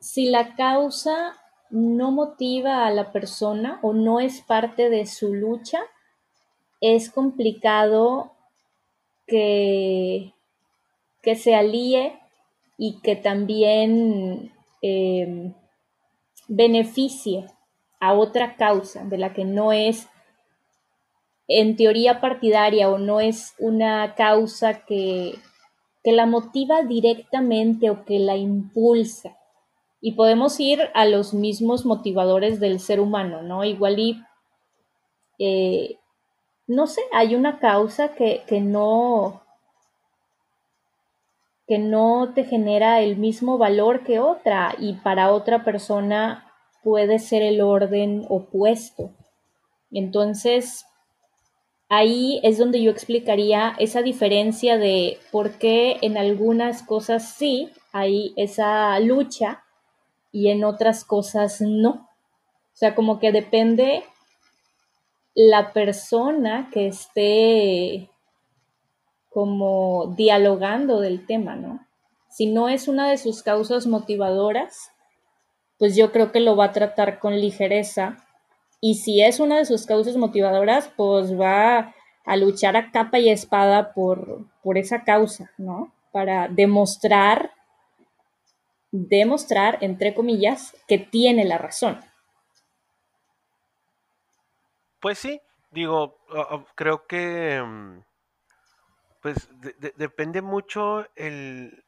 Si la causa no motiva a la persona o no es parte de su lucha, es complicado que, que se alíe y que también eh, beneficie a otra causa de la que no es en teoría partidaria o no es una causa que, que la motiva directamente o que la impulsa. Y podemos ir a los mismos motivadores del ser humano, ¿no? Igual y, eh, no sé, hay una causa que, que no, que no te genera el mismo valor que otra y para otra persona puede ser el orden opuesto. Entonces, ahí es donde yo explicaría esa diferencia de por qué en algunas cosas sí hay esa lucha y en otras cosas no. O sea, como que depende la persona que esté como dialogando del tema, ¿no? Si no es una de sus causas motivadoras, pues yo creo que lo va a tratar con ligereza. Y si es una de sus causas motivadoras, pues va a luchar a capa y espada por, por esa causa, ¿no? Para demostrar demostrar, entre comillas, que tiene la razón. Pues sí, digo, creo que pues depende mucho el,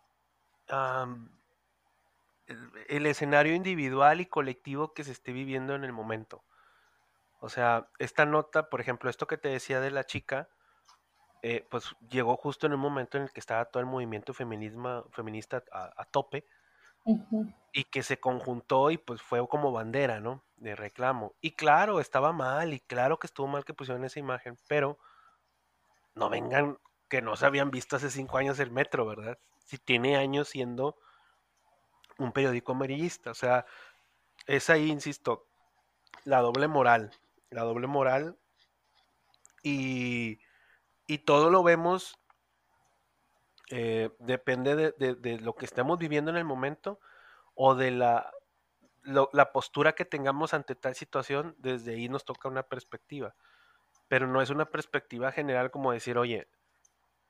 el, escenario individual y colectivo que se esté viviendo en el momento. O sea, esta nota, por ejemplo, esto que te decía de la chica, eh, pues llegó justo en un momento en el que estaba todo el movimiento feminismo, feminista a tope y que se conjuntó y pues fue como bandera, ¿no? De reclamo. Y claro, estaba mal y claro que estuvo mal que pusieron esa imagen, pero no vengan que no se habían visto hace cinco años el metro, ¿verdad? Si tiene años siendo un periódico amarillista, o sea, es ahí, insisto, la doble moral, la doble moral y, y todo lo vemos eh, depende de, lo que estemos viviendo en el momento o de la, la postura que tengamos ante tal situación, desde ahí nos toca una perspectiva. Pero no es una perspectiva general como decir, oye,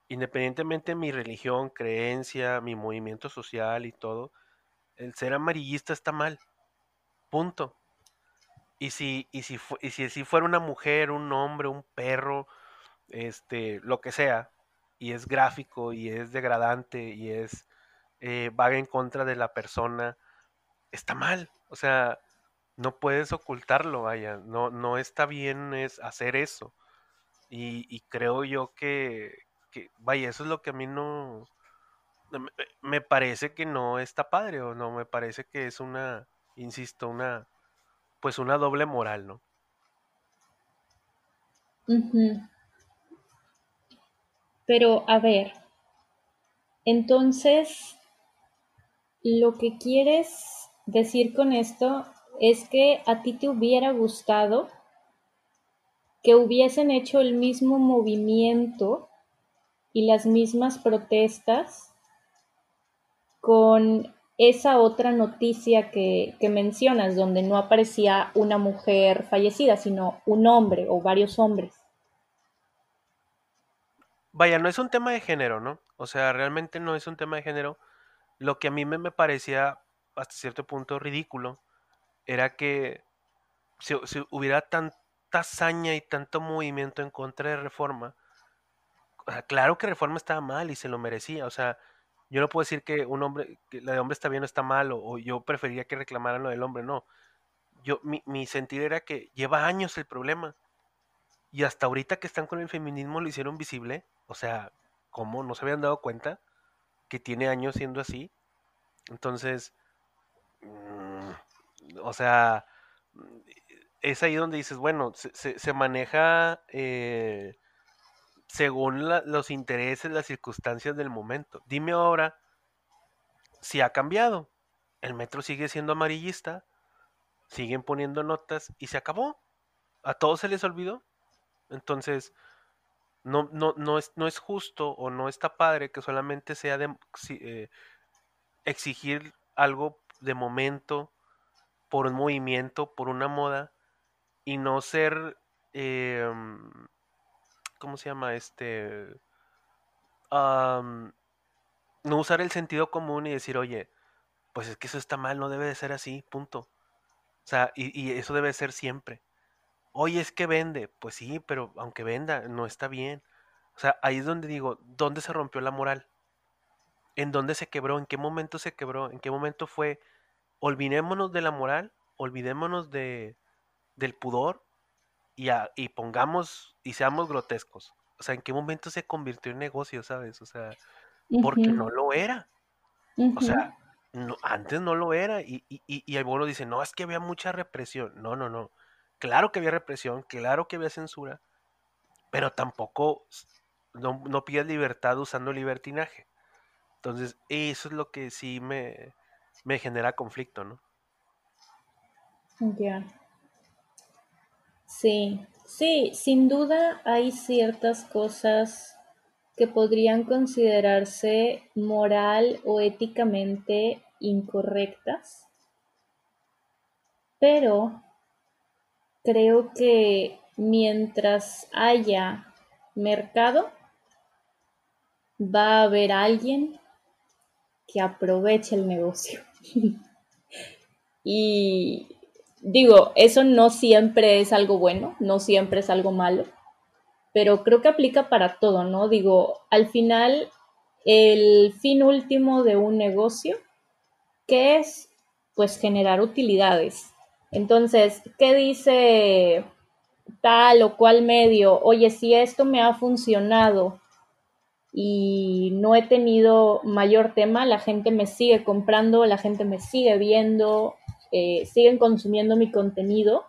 independientemente de mi religión, creencia, mi movimiento social y todo, el ser amarillista está mal. Punto. Y si, y si, y si, si fuera una mujer, un hombre, un perro, este, lo que sea, y es gráfico y es degradante y es eh, vaga en contra de la persona, está mal. O sea, no puedes ocultarlo, vaya, no, no está bien es hacer eso. Y, creo yo que, vaya, eso es lo que a mí no, me parece que no está padre o no, me parece que es una, insisto, una, pues una doble moral, ¿no? Pero, a ver, entonces, lo que quieres decir con esto es que a ti te hubiera gustado que hubiesen hecho el mismo movimiento y las mismas protestas con esa otra noticia que, que, mencionas, donde no aparecía una mujer fallecida, sino un hombre o varios hombres. Vaya, no es un tema de género, ¿no? O sea, realmente no es un tema de género. Lo que a mí me, parecía hasta cierto punto ridículo era que si, hubiera tanta hazaña y tanto movimiento en contra de Reforma, claro que Reforma estaba mal y se lo merecía. O sea, yo no puedo decir que un hombre, que la de hombre está bien o está mal, o, yo prefería que reclamaran lo del hombre, no. Yo, mi, mi sentir era que lleva años el problema. Y hasta ahorita que están con el feminismo lo hicieron visible. O sea, ¿cómo? ¿No se habían dado cuenta que tiene años siendo así? Entonces, mm, o sea, es ahí donde dices, bueno, se, maneja eh, según los intereses, las circunstancias del momento. Dime ahora si ha cambiado. El metro sigue siendo amarillista, siguen poniendo notas y se acabó. A todos se les olvidó. Entonces, no, no, no, es, no es justo o no está padre que solamente sea de, eh, exigir algo de momento, por un movimiento, por una moda, y no ser, em, ¿cómo se llama? Este, no usar el sentido común y decir, oye, pues es que eso está mal, no debe de ser así, punto. O sea, y, eso debe ser siempre. oye, es que vende. Pues sí, pero aunque venda, no está bien. O sea, ahí es donde digo, ¿dónde se rompió la moral? ¿En dónde se quebró? ¿En qué momento se quebró? ¿En qué momento fue? Olvidémonos de la moral, olvidémonos de, del pudor y, y pongamos y seamos grotescos. O sea, ¿en qué momento se convirtió en negocio, sabes? O sea, porque no lo era. O sea, no, antes no lo era. Y, y, y algunos dicen, no, es que había mucha represión. No, no, no. Claro que había represión, claro que había censura, pero tampoco no, no pides libertad usando libertinaje. Entonces, eso es lo que sí me, me genera conflicto, ¿no? Ya. Sí, sí, sin duda hay ciertas cosas que podrían considerarse moral o éticamente incorrectas, pero creo que mientras haya mercado, va a haber alguien que aproveche el negocio. y digo, eso no siempre es algo bueno, no siempre es algo malo, pero creo que aplica para todo, ¿no? Digo, al final, el fin último de un negocio, que es? Pues generar utilidades. Entonces, ¿qué dice tal o cual medio? Oye, si esto me ha funcionado y no he tenido mayor tema, la gente me sigue comprando, la gente me sigue viendo, eh, siguen consumiendo mi contenido,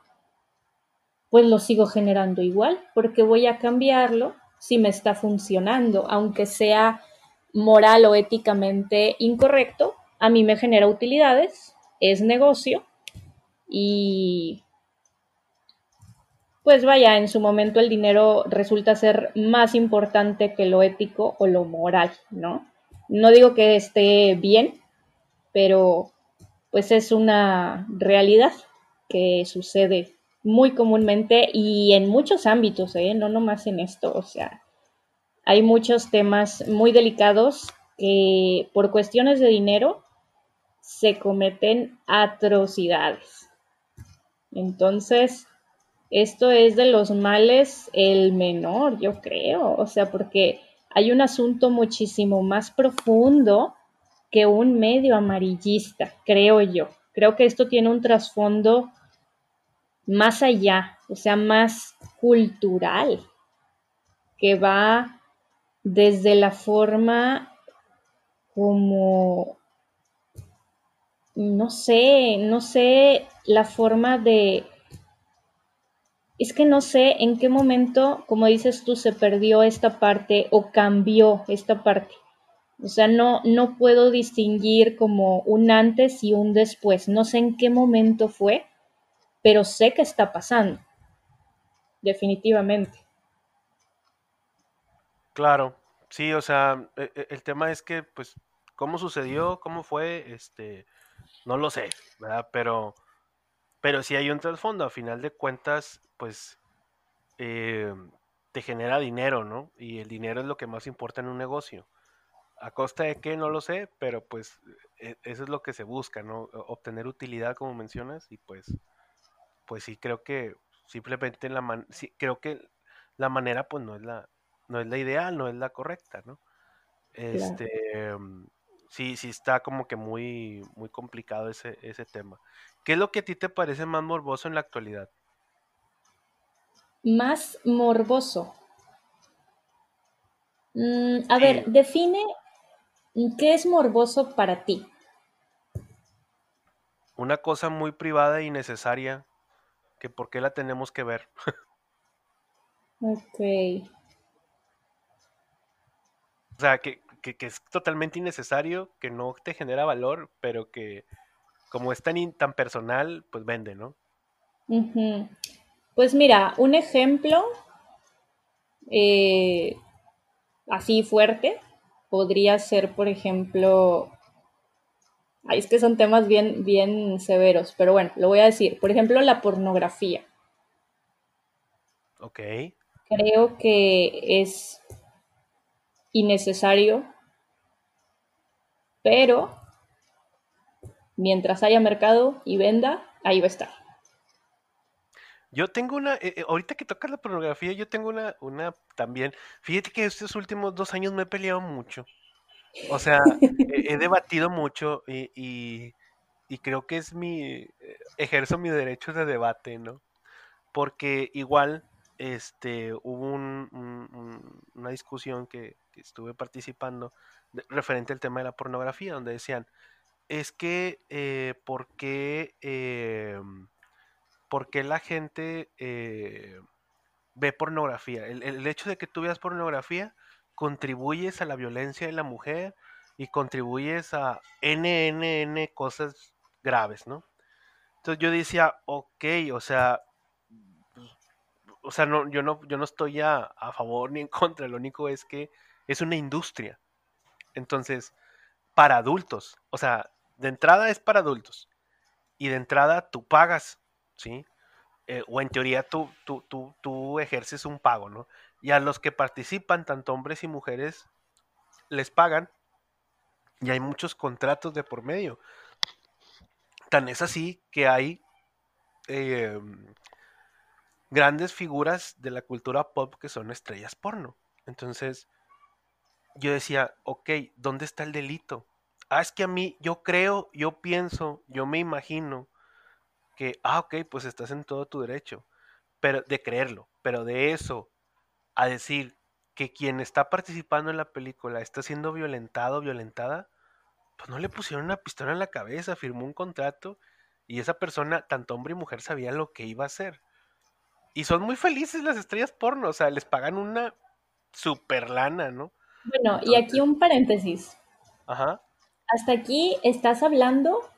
pues lo sigo generando igual, porque voy a cambiarlo si me está funcionando, aunque sea moral o éticamente incorrecto, a mí me genera utilidades, es negocio y pues vaya, en su momento el dinero resulta ser más importante que lo ético o lo moral, ¿no? No digo que esté bien, pero pues es una realidad que sucede muy comúnmente y en muchos ámbitos, ¿eh? no nomás en esto, o sea, hay muchos temas muy delicados que por cuestiones de dinero se cometen atrocidades. Entonces, esto es de los males el menor, yo creo, o sea, porque hay un asunto muchísimo más profundo que un medio amarillista, creo yo. Creo que esto tiene un trasfondo más allá, o sea, más cultural, que va desde la forma como, no sé, no sé, la forma de es que no sé en qué momento, como dices tú, se perdió esta parte o cambió esta parte. O sea, no, no puedo distinguir como un antes y un después. No sé en qué momento fue, pero sé que está pasando. Definitivamente. Claro, sí, o sea, e, e, el tema es que, pues, cómo sucedió, cómo fue, este, no lo sé, ¿verdad? Pero pero si hay un trasfondo, a final de cuentas, pues eh, te genera dinero, ¿no? Y el dinero es lo que más importa en un negocio. ¿A costa de qué? No lo sé, pero pues e, eso es lo que se busca, ¿no? Obtener utilidad, como mencionas, y pues, pues sí, creo que simplemente la man sí, creo que la manera, pues no es la, no es la ideal, no es la correcta, ¿no? Este, sí, sí está como que muy, muy complicado ese, ese tema. ¿Qué es lo que a ti te parece más morboso en la actualidad? Más morboso. Mm, a ver, define qué es morboso para ti. Una cosa muy privada y necesaria que por qué la tenemos que ver. ok. O sea, que, que, es totalmente innecesario, que no te genera valor, pero que como es tan, tan personal, pues vende, ¿no? Pues mira, un ejemplo eh, así fuerte podría ser, por ejemplo, Ay, es que son temas bien, bien severos, pero bueno, lo voy a decir. Por ejemplo, la pornografía. Ok. Creo que es innecesario, pero mientras haya mercado y venda, ahí va a estar. Yo tengo una, eh, eh, ahorita que tocas la pornografía, yo tengo una, una también. Fíjate que estos últimos dos años me he peleado mucho. O sea, he, debatido mucho y, y, creo que es mi, ejerzo mi derecho de debate, ¿no? Porque igual, este, hubo una discusión que, estuve participando referente al tema de la pornografía, donde decían, es que, eh, ¿por qué, em, ¿por qué la gente eh, ve pornografía? El, hecho de que tú veas pornografía contribuyes a la violencia de la mujer y contribuyes a NNN cosas graves, ¿no? Entonces yo decía, ok, o sea, o sea, no, yo no, yo no estoy a, a favor ni en contra, lo único es que es una industria. Entonces, para adultos, o sea, de entrada es para adultos. Y de entrada tú pagas, ¿sí? Eh, o en teoría tú, tú, tú, tú ejerces un pago, ¿no? Y a los que participan, tanto hombres y mujeres, les pagan. Y hay muchos contratos de por medio. Tan es así que hay em, grandes figuras de la cultura pop que son estrellas porno. Entonces, yo decía, ok, ¿dónde está el delito? Ah, es que a mí, yo creo, yo pienso, yo me imagino que, ah, ok, pues estás en todo tu derecho, pero de creerlo, pero de eso a decir que quien está participando en la película está siendo violentado, violentada, pues no le pusieron una pistola en la cabeza, firmó un contrato y esa persona, tanto hombre y mujer, sabían lo que iba a hacer. Y son muy felices las estrellas porno, o sea, les pagan una super lana, ¿no? Bueno, y aquí un paréntesis. Ajá. Hasta aquí estás hablando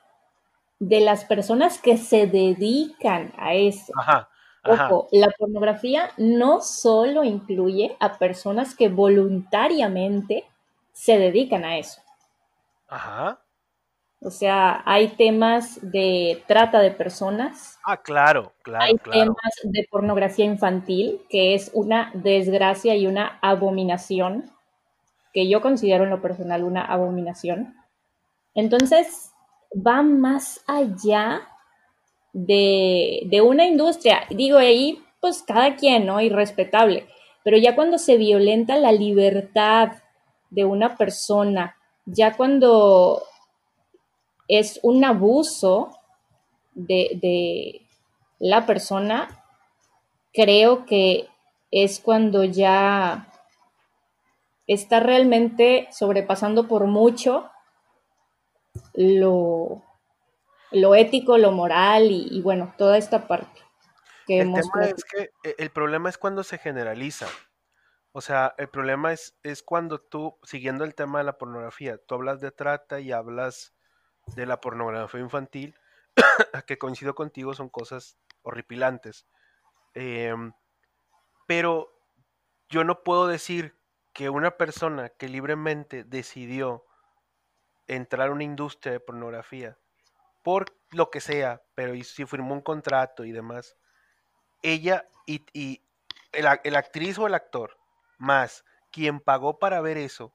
de las personas que se dedican a eso. Ajá. Ojo, la pornografía no solo incluye a personas que voluntariamente se dedican a eso. Ajá. O sea, hay temas de trata de personas. Ah, claro, claro. Hay temas de pornografía infantil, que es una desgracia y una abominación, que yo considero en lo personal una abominación. Entonces, va más allá de, una industria. Digo, ahí, pues cada quien, ¿no? Irrespetable. Pero ya cuando se violenta la libertad de una persona, ya cuando es un abuso de, de la persona, creo que es cuando ya está realmente sobrepasando por mucho lo, lo ético, lo moral y, bueno, toda esta parte. Que el tema es que eh, el problema es cuando se generaliza. O sea, el problema es, es cuando tú, siguiendo el tema de la pornografía, tú hablas de trata y hablas de la pornografía infantil, que coincido contigo, son cosas horripilantes. Em, pero yo no puedo decir que una persona que libremente decidió entrar a una industria de pornografía por lo que sea, pero si firmó un contrato y demás, ella y, el, actriz o el actor, más quien pagó para ver eso,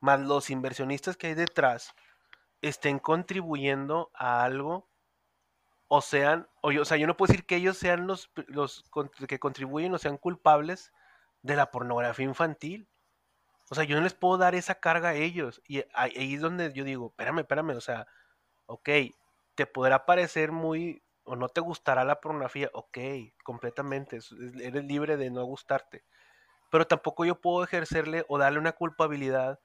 más los inversionistas que hay detrás, estén contribuyendo a algo o sean, o, yo, o sea, yo no puedo decir que ellos sean los, los que contribuyen o sean culpables de la pornografía infantil. O sea, yo no les puedo dar esa carga a ellos. Y ahí es donde yo digo, espérame, espérame, o sea, ok, te podrá parecer muy, o no te gustará la pornografía, ok, completamente, eres libre de no gustarte. Pero tampoco yo puedo ejercerle o darle una culpabilidad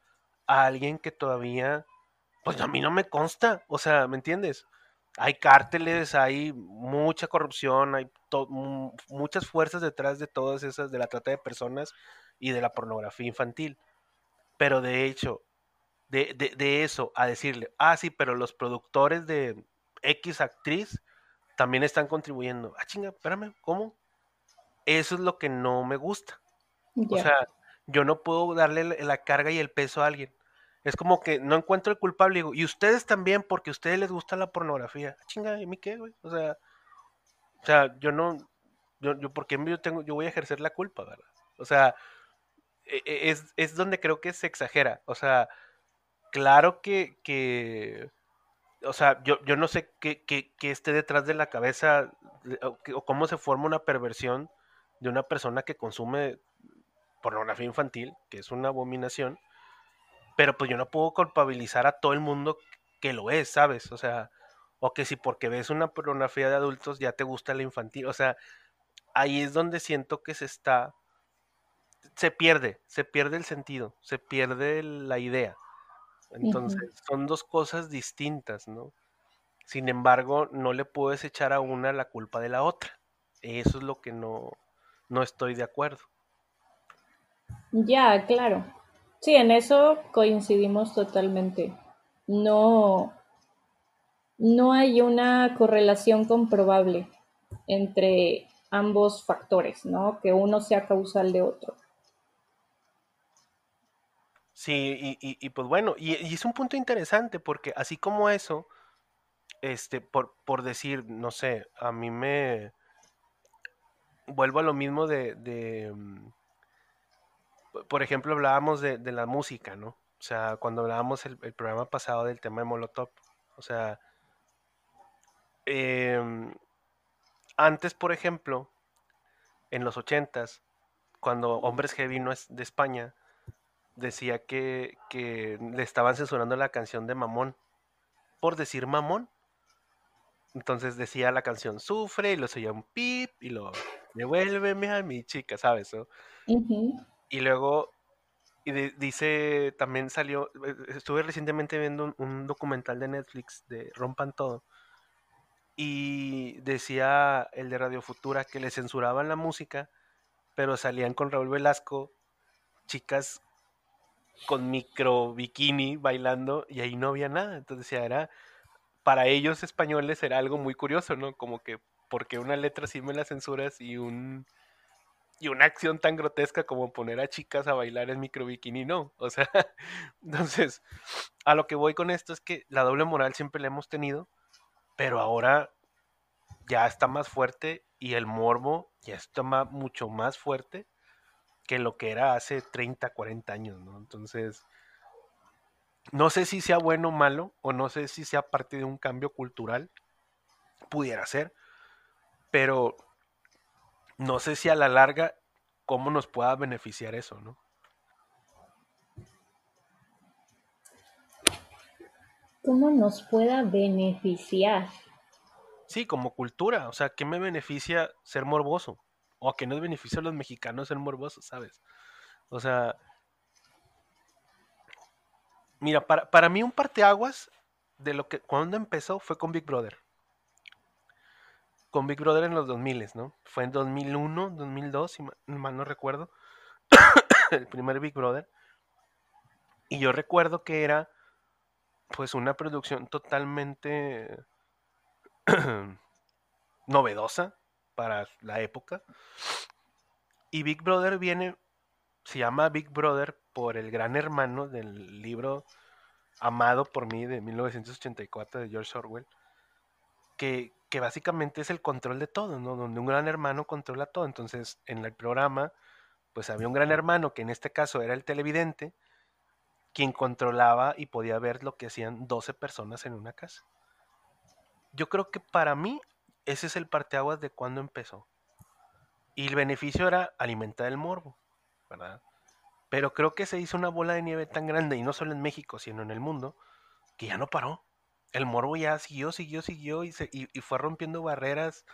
a alguien que todavía, pues a mí no me consta, o sea, ¿me entiendes? Hay cárteles, hay mucha corrupción, hay muchas fuerzas detrás de todas esas, de la trata de personas y de la pornografía infantil. Pero de hecho, de, de, eso a decirle, ah, sí, pero los productores de X actriz también están contribuyendo. Ah, chinga, espérame, ¿cómo? Eso es lo que no me gusta. O sea, yo no puedo darle la, carga y el peso a alguien. Es como que no encuentro el culpable y digo, y ustedes también, porque a ustedes les gusta la pornografía. Ah, chinga, ¿y mí qué, güey? O sea, o sea, yo no, yo, yo, porque yo tengo, yo voy a ejercer la culpa, ¿verdad? O sea, es, es donde creo que se exagera. O sea, claro que, que o sea, yo, yo no sé qué, qué, esté detrás de la cabeza o cómo se forma una perversión de una persona que consume pornografía infantil, que es una abominación, pero pues yo no puedo culpabilizar a todo el mundo que lo es, ¿sabes? O sea, o que si porque ves una pornografía de adultos ya te gusta la infantil, o sea, ahí es donde siento que se está, se pierde, se pierde el sentido, se pierde la idea. Entonces, son dos cosas distintas, ¿no? Sin embargo, no le puedes echar a una la culpa de la otra. Eso es lo que no, no estoy de acuerdo. Ya, claro. Sí, en eso coincidimos totalmente. No, no hay una correlación comprobable entre ambos factores, ¿no? Que uno sea causal de otro. Sí, y, pues bueno, y, es un punto interesante porque así como eso, este, por, por decir, no sé, a mí me vuelvo a lo mismo de, mm, por ejemplo, hablábamos de, la música, ¿no? O sea, cuando hablábamos el, el programa pasado del tema de Molotov, o sea, em, antes, por ejemplo, en los ochentas, cuando Hombres G vino de España, decía que, que le estaban censurando la canción de Mamón por decir Mamón. Entonces decía la canción Sufre y lo oía un pip y lo devuélveme a mi chica, ¿sabes? Y luego y dice, también salió, eh, estuve recientemente viendo un, documental de Netflix de Rompan Todo y decía el de Radio Futura que le censuraban la música, pero salían con Raúl Velasco, chicas con micro bikini bailando y ahí no había nada. Entonces decía, era, para ellos españoles era algo muy curioso, ¿no? Como que porque una letra sí me la censuras y un y una acción tan grotesca como poner a chicas a bailar en micro bikini no, o sea, entonces a lo que voy con esto es que la doble moral siempre la hemos tenido, pero ahora ya está más fuerte y el morbo ya está mucho más fuerte que lo que era hace 30, 40 años, ¿no? Entonces, no sé si sea bueno o malo, o no sé si sea parte de un cambio cultural, pudiera ser, pero no sé si a la larga cómo nos pueda beneficiar eso, ¿no? ¿Cómo nos pueda beneficiar? Sí, como cultura, o sea, ¿qué me beneficia ser morboso? ¿O a qué nos beneficia a los mexicanos ser morbosos, sabes? O sea, mira, para, para mí un parteaguas de lo que cuando empezó fue con Big Brother con Big Brother en los 2000, ¿no? Fue en 2001, 2002, si mal no recuerdo, el primer Big Brother. Y yo recuerdo que era pues una producción totalmente novedosa para la época. Y Big Brother viene, se llama Big Brother por el gran hermano del libro amado por mí de 1984 de George Orwell, que, que básicamente es el control de todo, ¿no? Donde un gran hermano controla todo. Entonces, en el programa, pues había un gran hermano, que en este caso era el televidente, quien controlaba y podía ver lo que hacían 12 personas en una casa. Yo creo que para mí ese es el parteaguas de cuando empezó. Y el beneficio era alimentar el morbo, ¿verdad? Pero creo que se hizo una bola de nieve tan grande, y no solo en México, sino en el mundo, que ya no paró el morbo ya siguió, siguió, siguió y, se, y, fue rompiendo barreras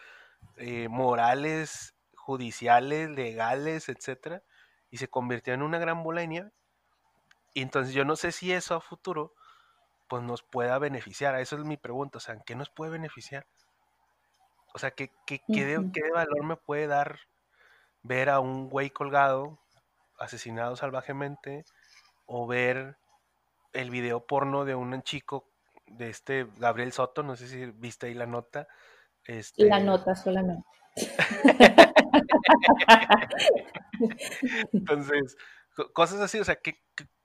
eh, morales, judiciales, legales, etcétera, y se convirtió en una gran bola de nieve. Y entonces yo no sé si eso a futuro pues nos pueda beneficiar. Eso es mi pregunta. O sea, ¿en qué nos puede beneficiar? O sea, ¿qué, qué, qué, de, qué de valor me puede dar ver a un güey colgado, asesinado salvajemente, o ver el video porno de un chico de este Gabriel Soto, no sé si viste ahí la nota. Este... La nota solamente. Entonces, cosas así, o sea, ¿qué,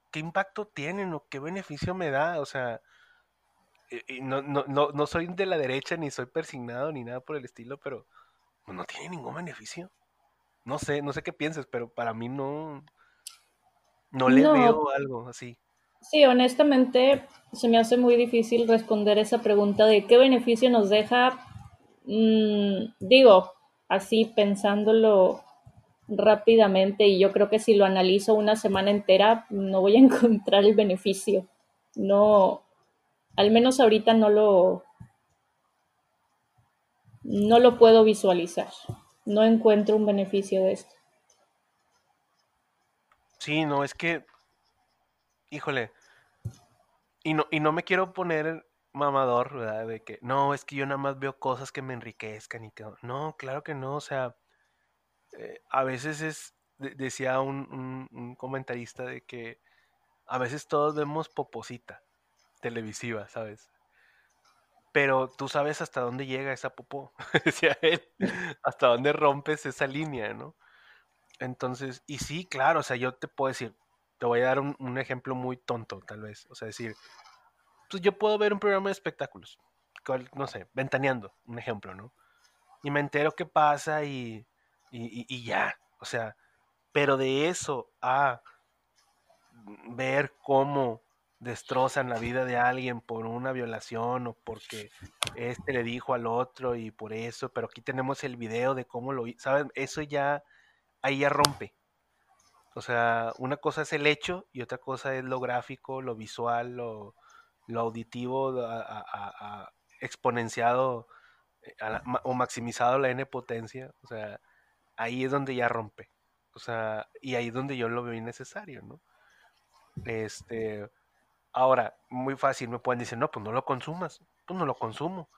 ¿qué, impacto tienen o qué beneficio me da? O sea, y no, no, no, no, soy de la derecha ni soy persignado ni nada por el estilo, pero no tiene ningún beneficio. No sé, no sé qué piensas, pero para mí no, no le veo algo así. Sí, honestamente se me hace muy difícil responder esa pregunta de qué beneficio nos deja Mm, digo, así pensándolo rápidamente y yo creo que si lo analizo una semana entera no voy a encontrar el beneficio. No, al menos ahorita no lo, no lo puedo visualizar. No encuentro un beneficio de esto. Sí, no, es que, híjole, y no, y no me quiero poner mamador, ¿verdad? De que, no, es que yo nada más veo cosas que me enriquezcan y que... No, claro que no, o sea, eh, a veces es, decía un, un, comentarista de que a veces todos vemos poposita televisiva, ¿sabes? Pero tú sabes hasta dónde llega esa popó, hasta dónde rompes esa línea, ¿no? Entonces, y sí, claro, o sea, yo te puedo decir, te voy a dar un, un ejemplo muy tonto, tal vez, o sea, decir, pues yo puedo ver un programa de espectáculos, no sé, ventaneando, un ejemplo, ¿no? Y me entero qué pasa y, y, ya, o sea, pero de eso a ver cómo destrozan la vida de alguien por una violación o porque este le dijo al otro y por eso, pero aquí tenemos el video de cómo lo, ¿saben? Eso ya, ahí ya rompe. O sea, una cosa es el hecho y otra cosa es lo gráfico, lo visual, lo, lo auditivo exponenciado eh, o maximizado la n potencia. O sea, ahí es donde ya rompe. O sea, y ahí es donde yo lo veo innecesario, ¿no? Este, ahora, muy fácil, me pueden decir, no, pues no lo consumas, pues no lo consumo.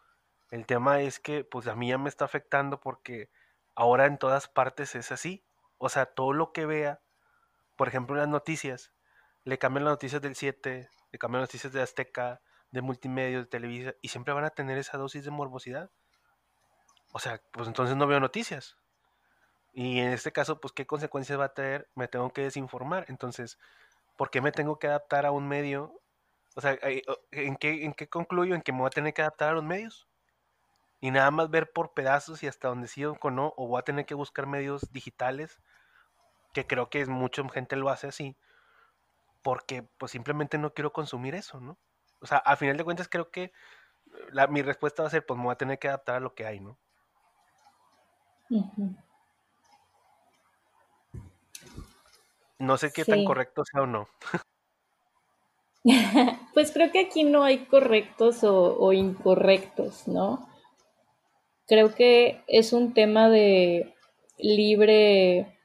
El tema es que, pues a mí ya me está afectando porque ahora en todas partes es así. O sea, todo lo que vea, por ejemplo, las noticias, le cambian las noticias del 7, le cambian las noticias de Azteca, de multimedia, de Televisa, y siempre van a tener esa dosis de morbosidad. O sea, pues entonces no veo noticias. Y en este caso, pues, ¿qué consecuencias va a tener? Me tengo que desinformar. Entonces, ¿por qué me tengo que adaptar a un medio? O sea, ¿en qué, en qué concluyo? ¿En que me voy a tener que adaptar a los medios? Y nada más ver por pedazos y hasta donde sí o no, o voy a tener que buscar medios digitales, que creo que mucha gente lo hace así, porque pues simplemente no quiero consumir eso, ¿no? O sea, a final de cuentas creo que la, mi respuesta va a ser, pues me voy a tener que adaptar a lo que hay, ¿no? No sé qué tan correcto sea o no. pues creo que aquí no hay correctos o, incorrectos, ¿no? Creo que es un tema de libre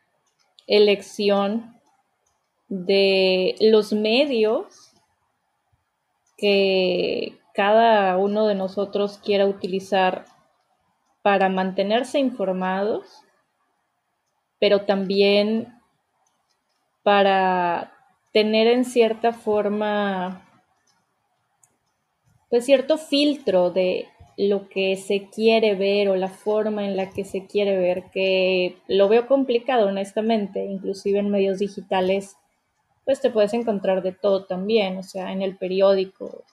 elección de los medios que cada uno de nosotros quiera utilizar para mantenerse informados, pero también para tener en cierta forma, pues cierto filtro de lo que se quiere ver o la forma en la que se quiere ver, que lo veo complicado honestamente, inclusive en medios digitales, pues te puedes encontrar de todo también, o sea, en el periódico.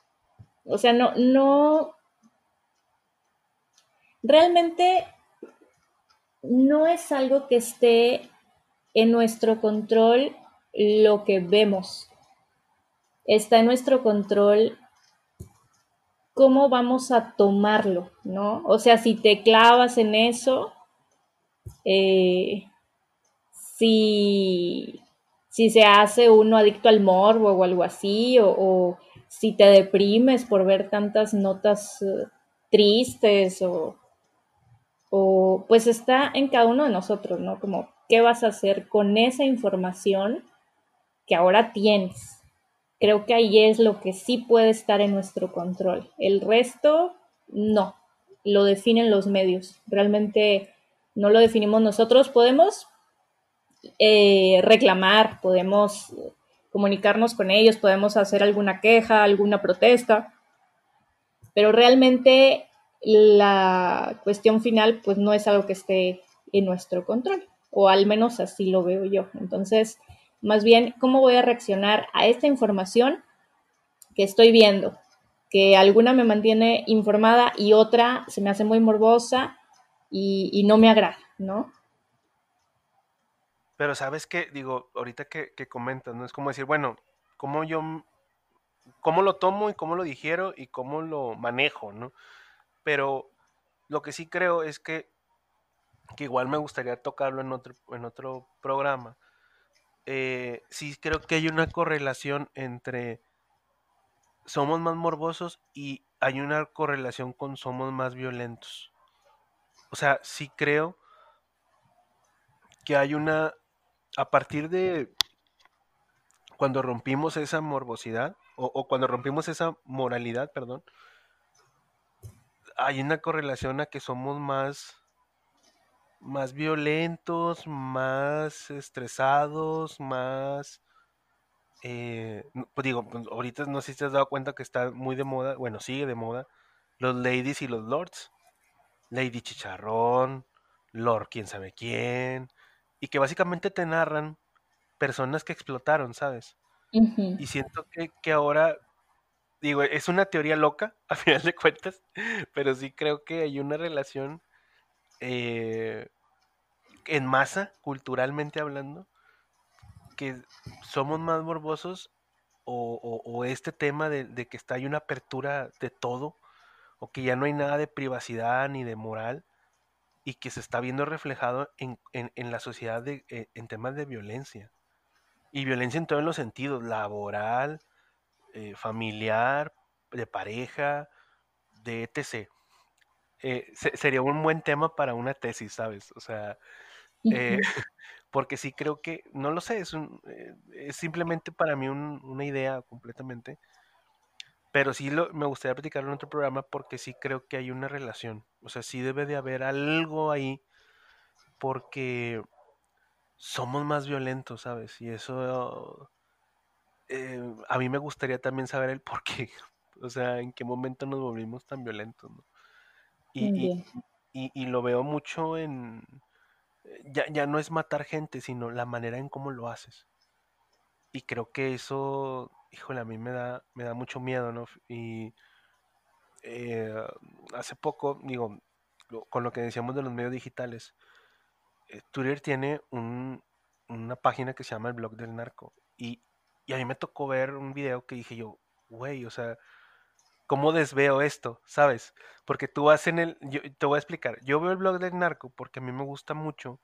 O sea, no, no, realmente no es algo que esté en nuestro control lo que vemos. Está en nuestro control cómo vamos a tomarlo, ¿no? O sea, si te clavas en eso, eh, si, si, se hace uno adicto al morbo o algo así, o, si te deprimes por ver tantas notas eh, tristes, o, o pues está en cada uno de nosotros, ¿no? Como qué vas a hacer con esa información que ahora tienes. Creo que ahí es lo que sí puede estar en nuestro control. El resto, no, lo definen los medios. Realmente no lo definimos nosotros. Podemos eh, reclamar, podemos comunicarnos con ellos, podemos hacer alguna queja, alguna protesta, pero realmente la cuestión final pues no es algo que esté en nuestro control o al menos así lo veo yo. Entonces, más bien, ¿cómo voy a reaccionar a esta información que estoy viendo? Que alguna me mantiene informada y otra se me hace muy morbosa y, no me agrada, ¿no? Pero sabes qué, digo, ahorita que, que, comentas, ¿no? Es como decir, bueno, ¿cómo yo, cómo lo tomo y cómo lo digiero y cómo lo manejo, ¿no? Pero lo que sí creo es que, que igual me gustaría tocarlo en otro, en otro programa. Eh, sí creo que hay una correlación entre somos más morbosos y hay una correlación con somos más violentos. O sea, sí creo que hay una, a partir de cuando rompimos esa morbosidad, o, cuando rompimos esa moralidad, perdón, hay una correlación a que somos más, más violentos, más estresados, más... Eh, pues digo, pues ahorita no sé si te has dado cuenta que está muy de moda, bueno, sigue de moda, los ladies y los lords. Lady Chicharrón, Lord quién sabe quién, y que básicamente te narran personas que explotaron, ¿sabes? Y siento que, que, ahora, digo, es una teoría loca, a final de cuentas, pero sí creo que hay una relación eh, en masa, culturalmente hablando, que somos más morbosos o, este tema de, que está hay una apertura de todo, o que ya no hay nada de privacidad ni de moral, y que se está viendo reflejado en, la sociedad eh, en temas de violencia. Y violencia en todos los sentidos, laboral, eh, familiar, de pareja, de etc. Eh, sería un buen tema para una tesis, ¿sabes? O sea, porque sí creo que, no lo sé, es, un, es simplemente para mí una idea completamente, pero sí lo, me gustaría platicar en otro programa porque sí creo que hay una relación. O sea, sí debe de haber algo ahí porque somos más violentos, ¿sabes? Y eso eh, a mí me gustaría también saber el por qué. O sea, en qué momento nos volvimos tan violentos, ¿no? Y, y, lo veo mucho en... Ya, ya no es matar gente, sino la manera en cómo lo haces. Y creo que eso híjole, a mí me da, me da mucho miedo, ¿no? Y eh, hace poco, digo, con lo que decíamos de los medios digitales, eh, Twitter tiene una página que se llama el blog del narco. Y, a mí me tocó ver un video que dije yo, güey, o sea, ¿cómo desveo esto? ¿Sabes? Porque tú vas en el, yo, te voy a explicar, yo veo el blog del narco porque a mí me gusta mucho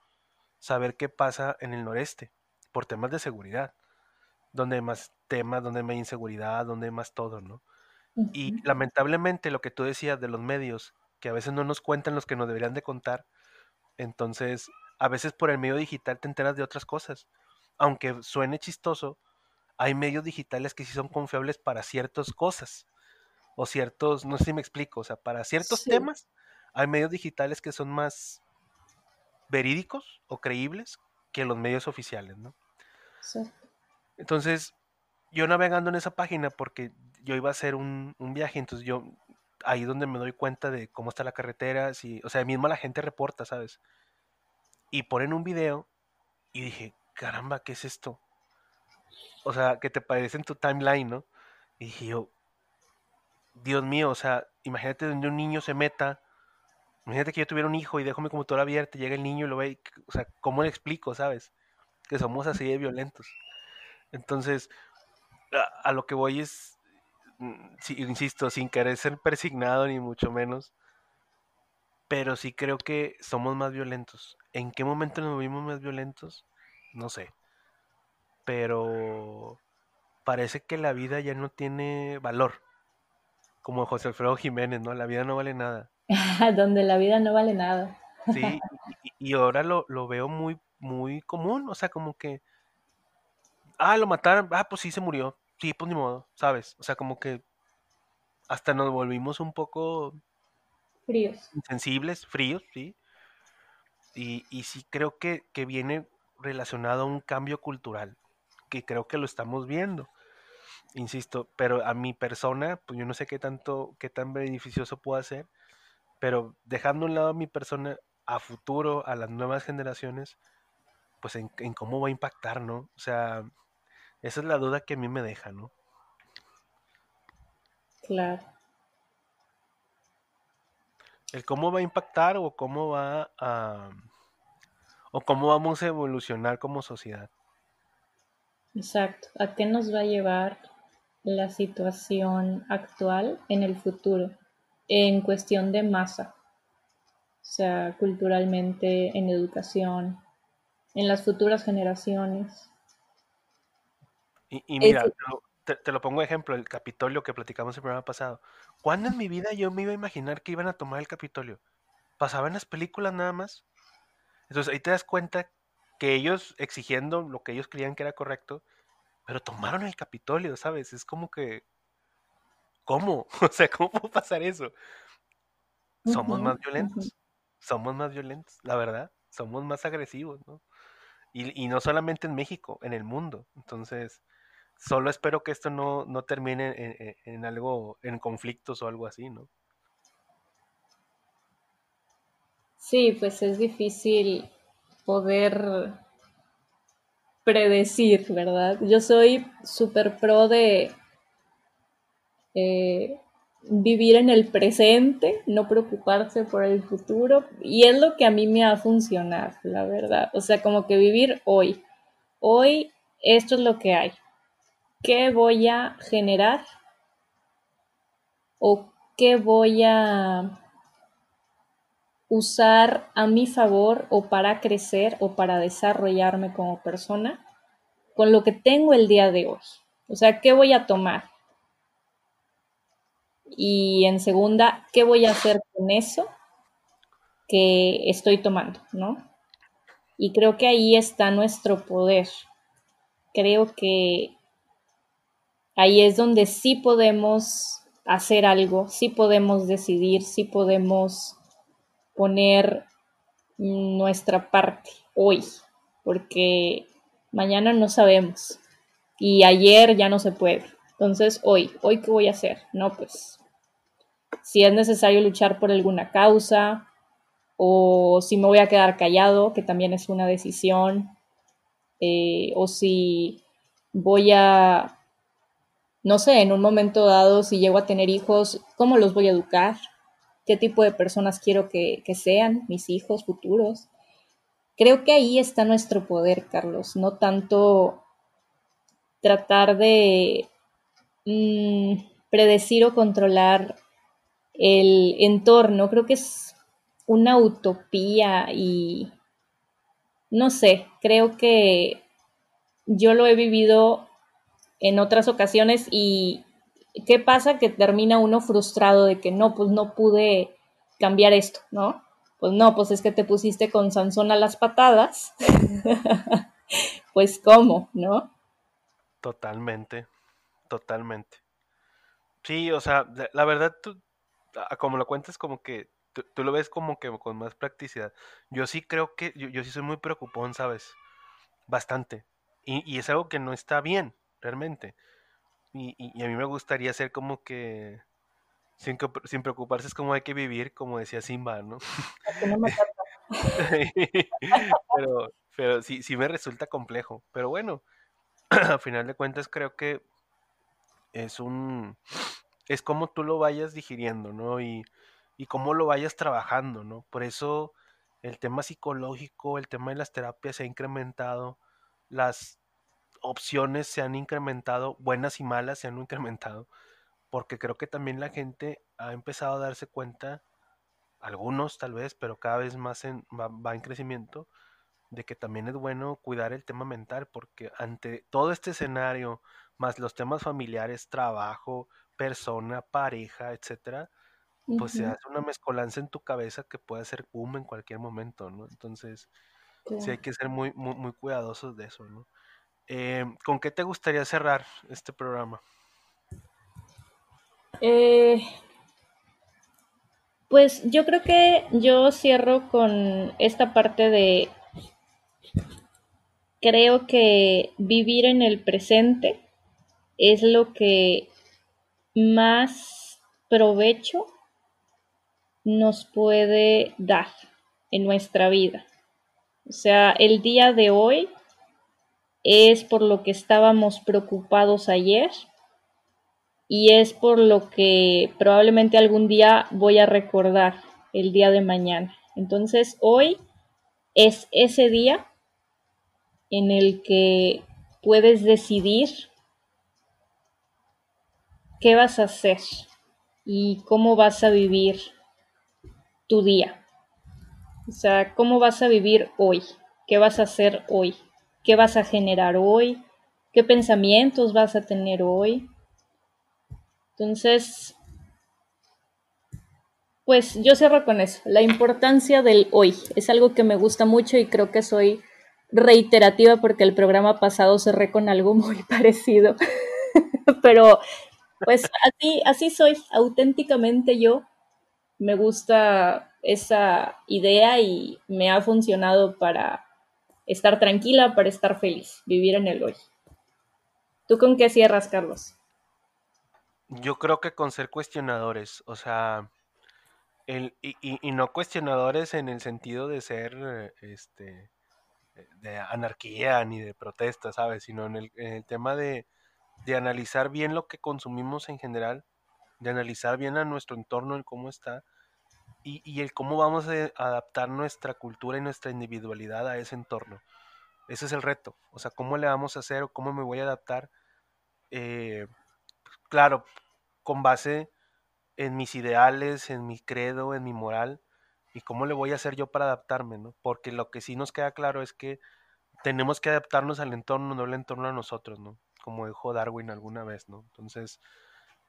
saber qué pasa en el noreste, por temas de seguridad donde hay más temas, donde hay más inseguridad, donde hay más todo, ¿no? Y lamentablemente lo que tú decías de los medios, que a veces no nos cuentan los que nos deberían de contar, entonces a veces por el medio digital te enteras de otras cosas. Aunque suene chistoso, hay medios digitales que sí son confiables para ciertas cosas o ciertos, no sé si me explico, o sea, para ciertos temas hay medios digitales que son más verídicos o creíbles que los medios oficiales, ¿no? Sí. Entonces, yo navegando en esa página porque yo iba a hacer un, viaje, entonces yo ahí donde me doy cuenta de cómo está la carretera, si, o sea, mismo la gente reporta, ¿sabes? Y ponen un video y dije, caramba, ¿qué es esto? O sea, que te parece en tu timeline, ¿no? Y dije yo, Dios mío, o sea, imagínate donde un niño se meta, imagínate que yo tuviera un hijo y dejo mi computadora abierta, llega el niño y lo ve, o sea, ¿cómo le explico, sabes? Que somos así de violentos. Entonces, a, lo que voy es, mm, insisto, sin querer ser persignado ni mucho menos, pero sí creo que somos más violentos. ¿En qué momento nos vimos más violentos? No sé. Pero parece que la vida ya no tiene valor. Como José Alfredo Jiménez, ¿no? La vida no vale nada. Donde la vida no vale nada. Sí, y, y ahora lo, lo, veo muy, muy común, o sea, como que ah, lo mataron, ah, pues sí se murió, sí, pues ni modo, ¿sabes? O sea, como que hasta nos volvimos un poco fríos. Insensibles, fríos, sí. Y, y sí creo que, que viene relacionado a un cambio cultural, que creo que lo estamos viendo. Insisto, pero a mi persona, pues yo no sé qué tanto, qué tan beneficioso puede ser, pero dejando a un lado a mi persona a futuro, a las nuevas generaciones, pues en, en cómo va a impactar, ¿no? O sea, esa es la duda que a mí me deja, ¿no? Claro. El cómo va a impactar o cómo va a... o cómo vamos a evolucionar como sociedad. Exacto. ¿A qué nos va a llevar la situación actual en el futuro en cuestión de masa? o sea, culturalmente, en educación, en las futuras generaciones. Y, mira, te, lo pongo de ejemplo, el Capitolio que platicamos el programa pasado. ¿Cuándo en mi vida yo me iba a imaginar que iban a tomar el Capitolio? Pasaba en las películas nada más. Entonces ahí te das cuenta que ellos exigiendo lo que ellos creían que era correcto, pero tomaron el Capitolio, ¿sabes? Es como que... ¿Cómo? O sea, ¿cómo puede pasar eso? Somos más violentos. Somos más violentos, la verdad. Somos más agresivos, ¿no? Y, y no solamente en México, en el mundo. Entonces, Solo espero que esto no, termine en, algo, en conflictos o algo así, ¿no? Sí, pues es difícil poder predecir, ¿verdad? Yo soy súper pro de eh, vivir en el presente, no preocuparse por el futuro, y es lo que a mí me ha funcionado, la verdad. O sea, como que vivir hoy. Hoy esto es lo que hay qué voy a generar o qué voy a usar a mi favor o para crecer o para desarrollarme como persona con lo que tengo el día de hoy. O sea, ¿qué voy a tomar? Y en segunda, ¿qué voy a hacer con eso que estoy tomando? ¿No? Y creo que ahí está nuestro poder. Creo que ahí es donde sí podemos hacer algo, sí podemos decidir, sí podemos poner nuestra parte hoy, porque mañana no sabemos y ayer ya no se puede. Entonces, hoy, hoy qué voy a hacer? No, pues si es necesario luchar por alguna causa o si me voy a quedar callado, que también es una decisión, eh, o si voy a no sé, en un momento dado, si llego a tener hijos, ¿cómo los voy a educar? ¿Qué tipo de personas quiero que, sean mis hijos futuros? Creo que ahí está nuestro poder, Carlos, no tanto tratar de mm, predecir o controlar el entorno. Creo que es una utopía y no sé, creo que yo lo he vivido en otras ocasiones y ¿qué pasa? Que termina uno frustrado de que no, pues no pude cambiar esto, ¿no? Pues no, pues es que te pusiste con Sansón a las patadas. pues cómo, ¿no? Totalmente, totalmente. Sí, o sea, la verdad, tú, como lo cuentas, como que tú, lo ves como que con más practicidad. Yo sí creo que, yo, sí soy muy preocupón, ¿sabes? Bastante. Y, y, es algo que no está bien realmente. Y, a mí me gustaría ser como que, sin, sin preocuparse, es como hay que vivir, como decía Simba, ¿no? pero pero sí, sí me resulta complejo. Pero bueno, a final de cuentas creo que es un... Es como tú lo vayas digiriendo, ¿no? Y, y cómo lo vayas trabajando, ¿no? Por eso el tema psicológico, el tema de las terapias se ha incrementado, las opciones se han incrementado, buenas y malas se han incrementado, porque creo que también la gente ha empezado a darse cuenta, algunos tal vez, pero cada vez más va, en crecimiento, de que también es bueno cuidar el tema mental, porque ante todo este escenario, más los temas familiares, trabajo, persona, pareja, etcétera, pues se hace una mezcolanza en tu cabeza que puede ser boom en cualquier momento, ¿no? Entonces, sí hay que ser muy, muy, muy cuidadosos de eso, ¿no? Eh, ¿Con qué te gustaría cerrar este programa? Eh, pues yo creo que yo cierro con esta parte de creo que vivir en el presente es lo que más provecho nos puede dar en nuestra vida. O sea, el día de hoy es por lo que estábamos preocupados ayer y es por lo que probablemente algún día voy a recordar el día de mañana. Entonces hoy es ese día en el que puedes decidir qué vas a hacer y cómo vas a vivir tu día. O sea, ¿cómo vas a vivir hoy? ¿Qué vas a hacer hoy? ¿Qué vas a generar hoy? ¿Qué pensamientos vas a tener hoy? Entonces, pues yo cierro con eso, la importancia del hoy. Es algo que me gusta mucho y creo que soy reiterativa porque el programa pasado cerré con algo muy parecido. Pero pues así, así soy, auténticamente yo. Me gusta esa idea y me ha funcionado para estar tranquila, para estar feliz, vivir en el hoy. ¿Tú con qué cierras, Carlos? Yo creo que con ser cuestionadores, o sea, el, y, y, no cuestionadores en el sentido de ser este de anarquía ni de protesta, ¿sabes? Sino en el, en el tema de, de, analizar bien lo que consumimos en general, de analizar bien a nuestro entorno, el cómo está, y, el cómo vamos a adaptar nuestra cultura y nuestra individualidad a ese entorno. Ese es el reto. O sea, cómo le vamos a hacer o cómo me voy a adaptar. Eh, claro, con base en mis ideales, en mi credo, en mi moral, y cómo le voy a hacer yo para adaptarme, ¿no? Porque lo que sí nos queda claro es que tenemos que adaptarnos al entorno, no al entorno a nosotros, ¿no? Como dijo Darwin alguna vez, ¿no? Entonces,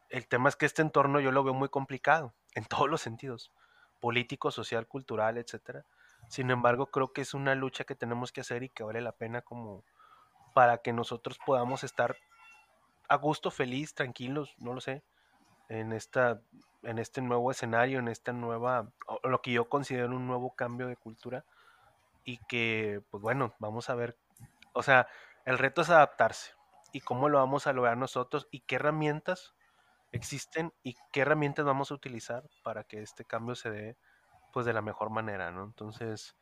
el tema es que este entorno yo lo veo muy complicado, en todos los sentidos, político, social, cultural, etcétera. Sin embargo, creo que es una lucha que tenemos que hacer y que vale la pena como para que nosotros podamos estar a gusto, feliz, tranquilos, no lo sé, en esta en este nuevo escenario, en esta nueva, lo que yo considero un nuevo cambio de cultura y que, pues bueno, vamos a ver, o sea, el reto es adaptarse y cómo lo vamos a lograr nosotros y qué herramientas existen y qué herramientas vamos a utilizar para que este cambio se dé pues de la mejor manera, ¿no? Entonces,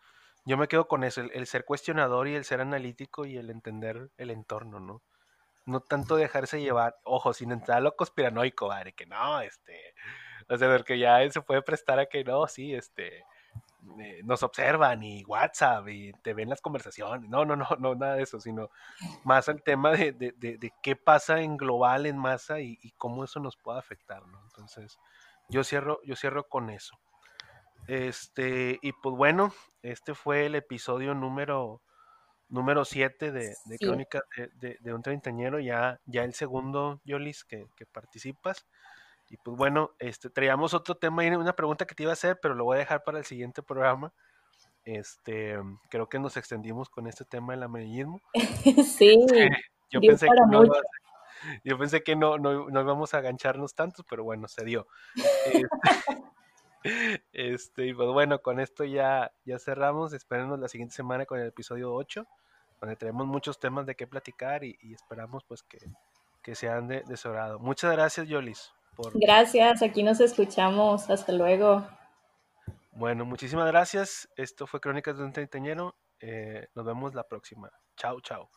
yo me quedo con eso, el, ser cuestionador y el ser analítico y el entender el entorno, ¿no? No tanto dejarse llevar, ojo, sin entrar a lo conspiranoico, madre, que no, este, o sea, porque ya se puede prestar a que no, sí, este, eh, nos observan y WhatsApp y te ven las conversaciones. No, no, no, no, nada de eso, sino más el tema de, de, de, qué pasa en global, en masa y, y, cómo eso nos puede afectar, ¿no? Entonces, yo cierro, yo cierro con eso. Este, y pues bueno, este fue el episodio número número 7 de, de sí. Crónica de, de, un treintañero, ya, ya el segundo, Yolis, que, que participas. Y pues bueno, este, traíamos otro tema y una pregunta que te iba a hacer, pero lo voy a dejar para el siguiente programa. Este, creo que nos extendimos con este tema del amarillismo. sí. yo, pensé que no, yo pensé que no, no, no, íbamos a agancharnos tantos, pero bueno, se dio. Este, este, y pues bueno, con esto ya, ya cerramos. Espérenos la siguiente semana con el episodio 8, donde tenemos muchos temas de qué platicar y, y esperamos pues que, que sean de, de su agrado. Muchas gracias, Yolis. Por... Gracias, aquí nos escuchamos. Hasta luego. Bueno, muchísimas gracias. Esto fue Crónicas de un Treintañero. Eh, nos vemos la próxima. Chao, chao.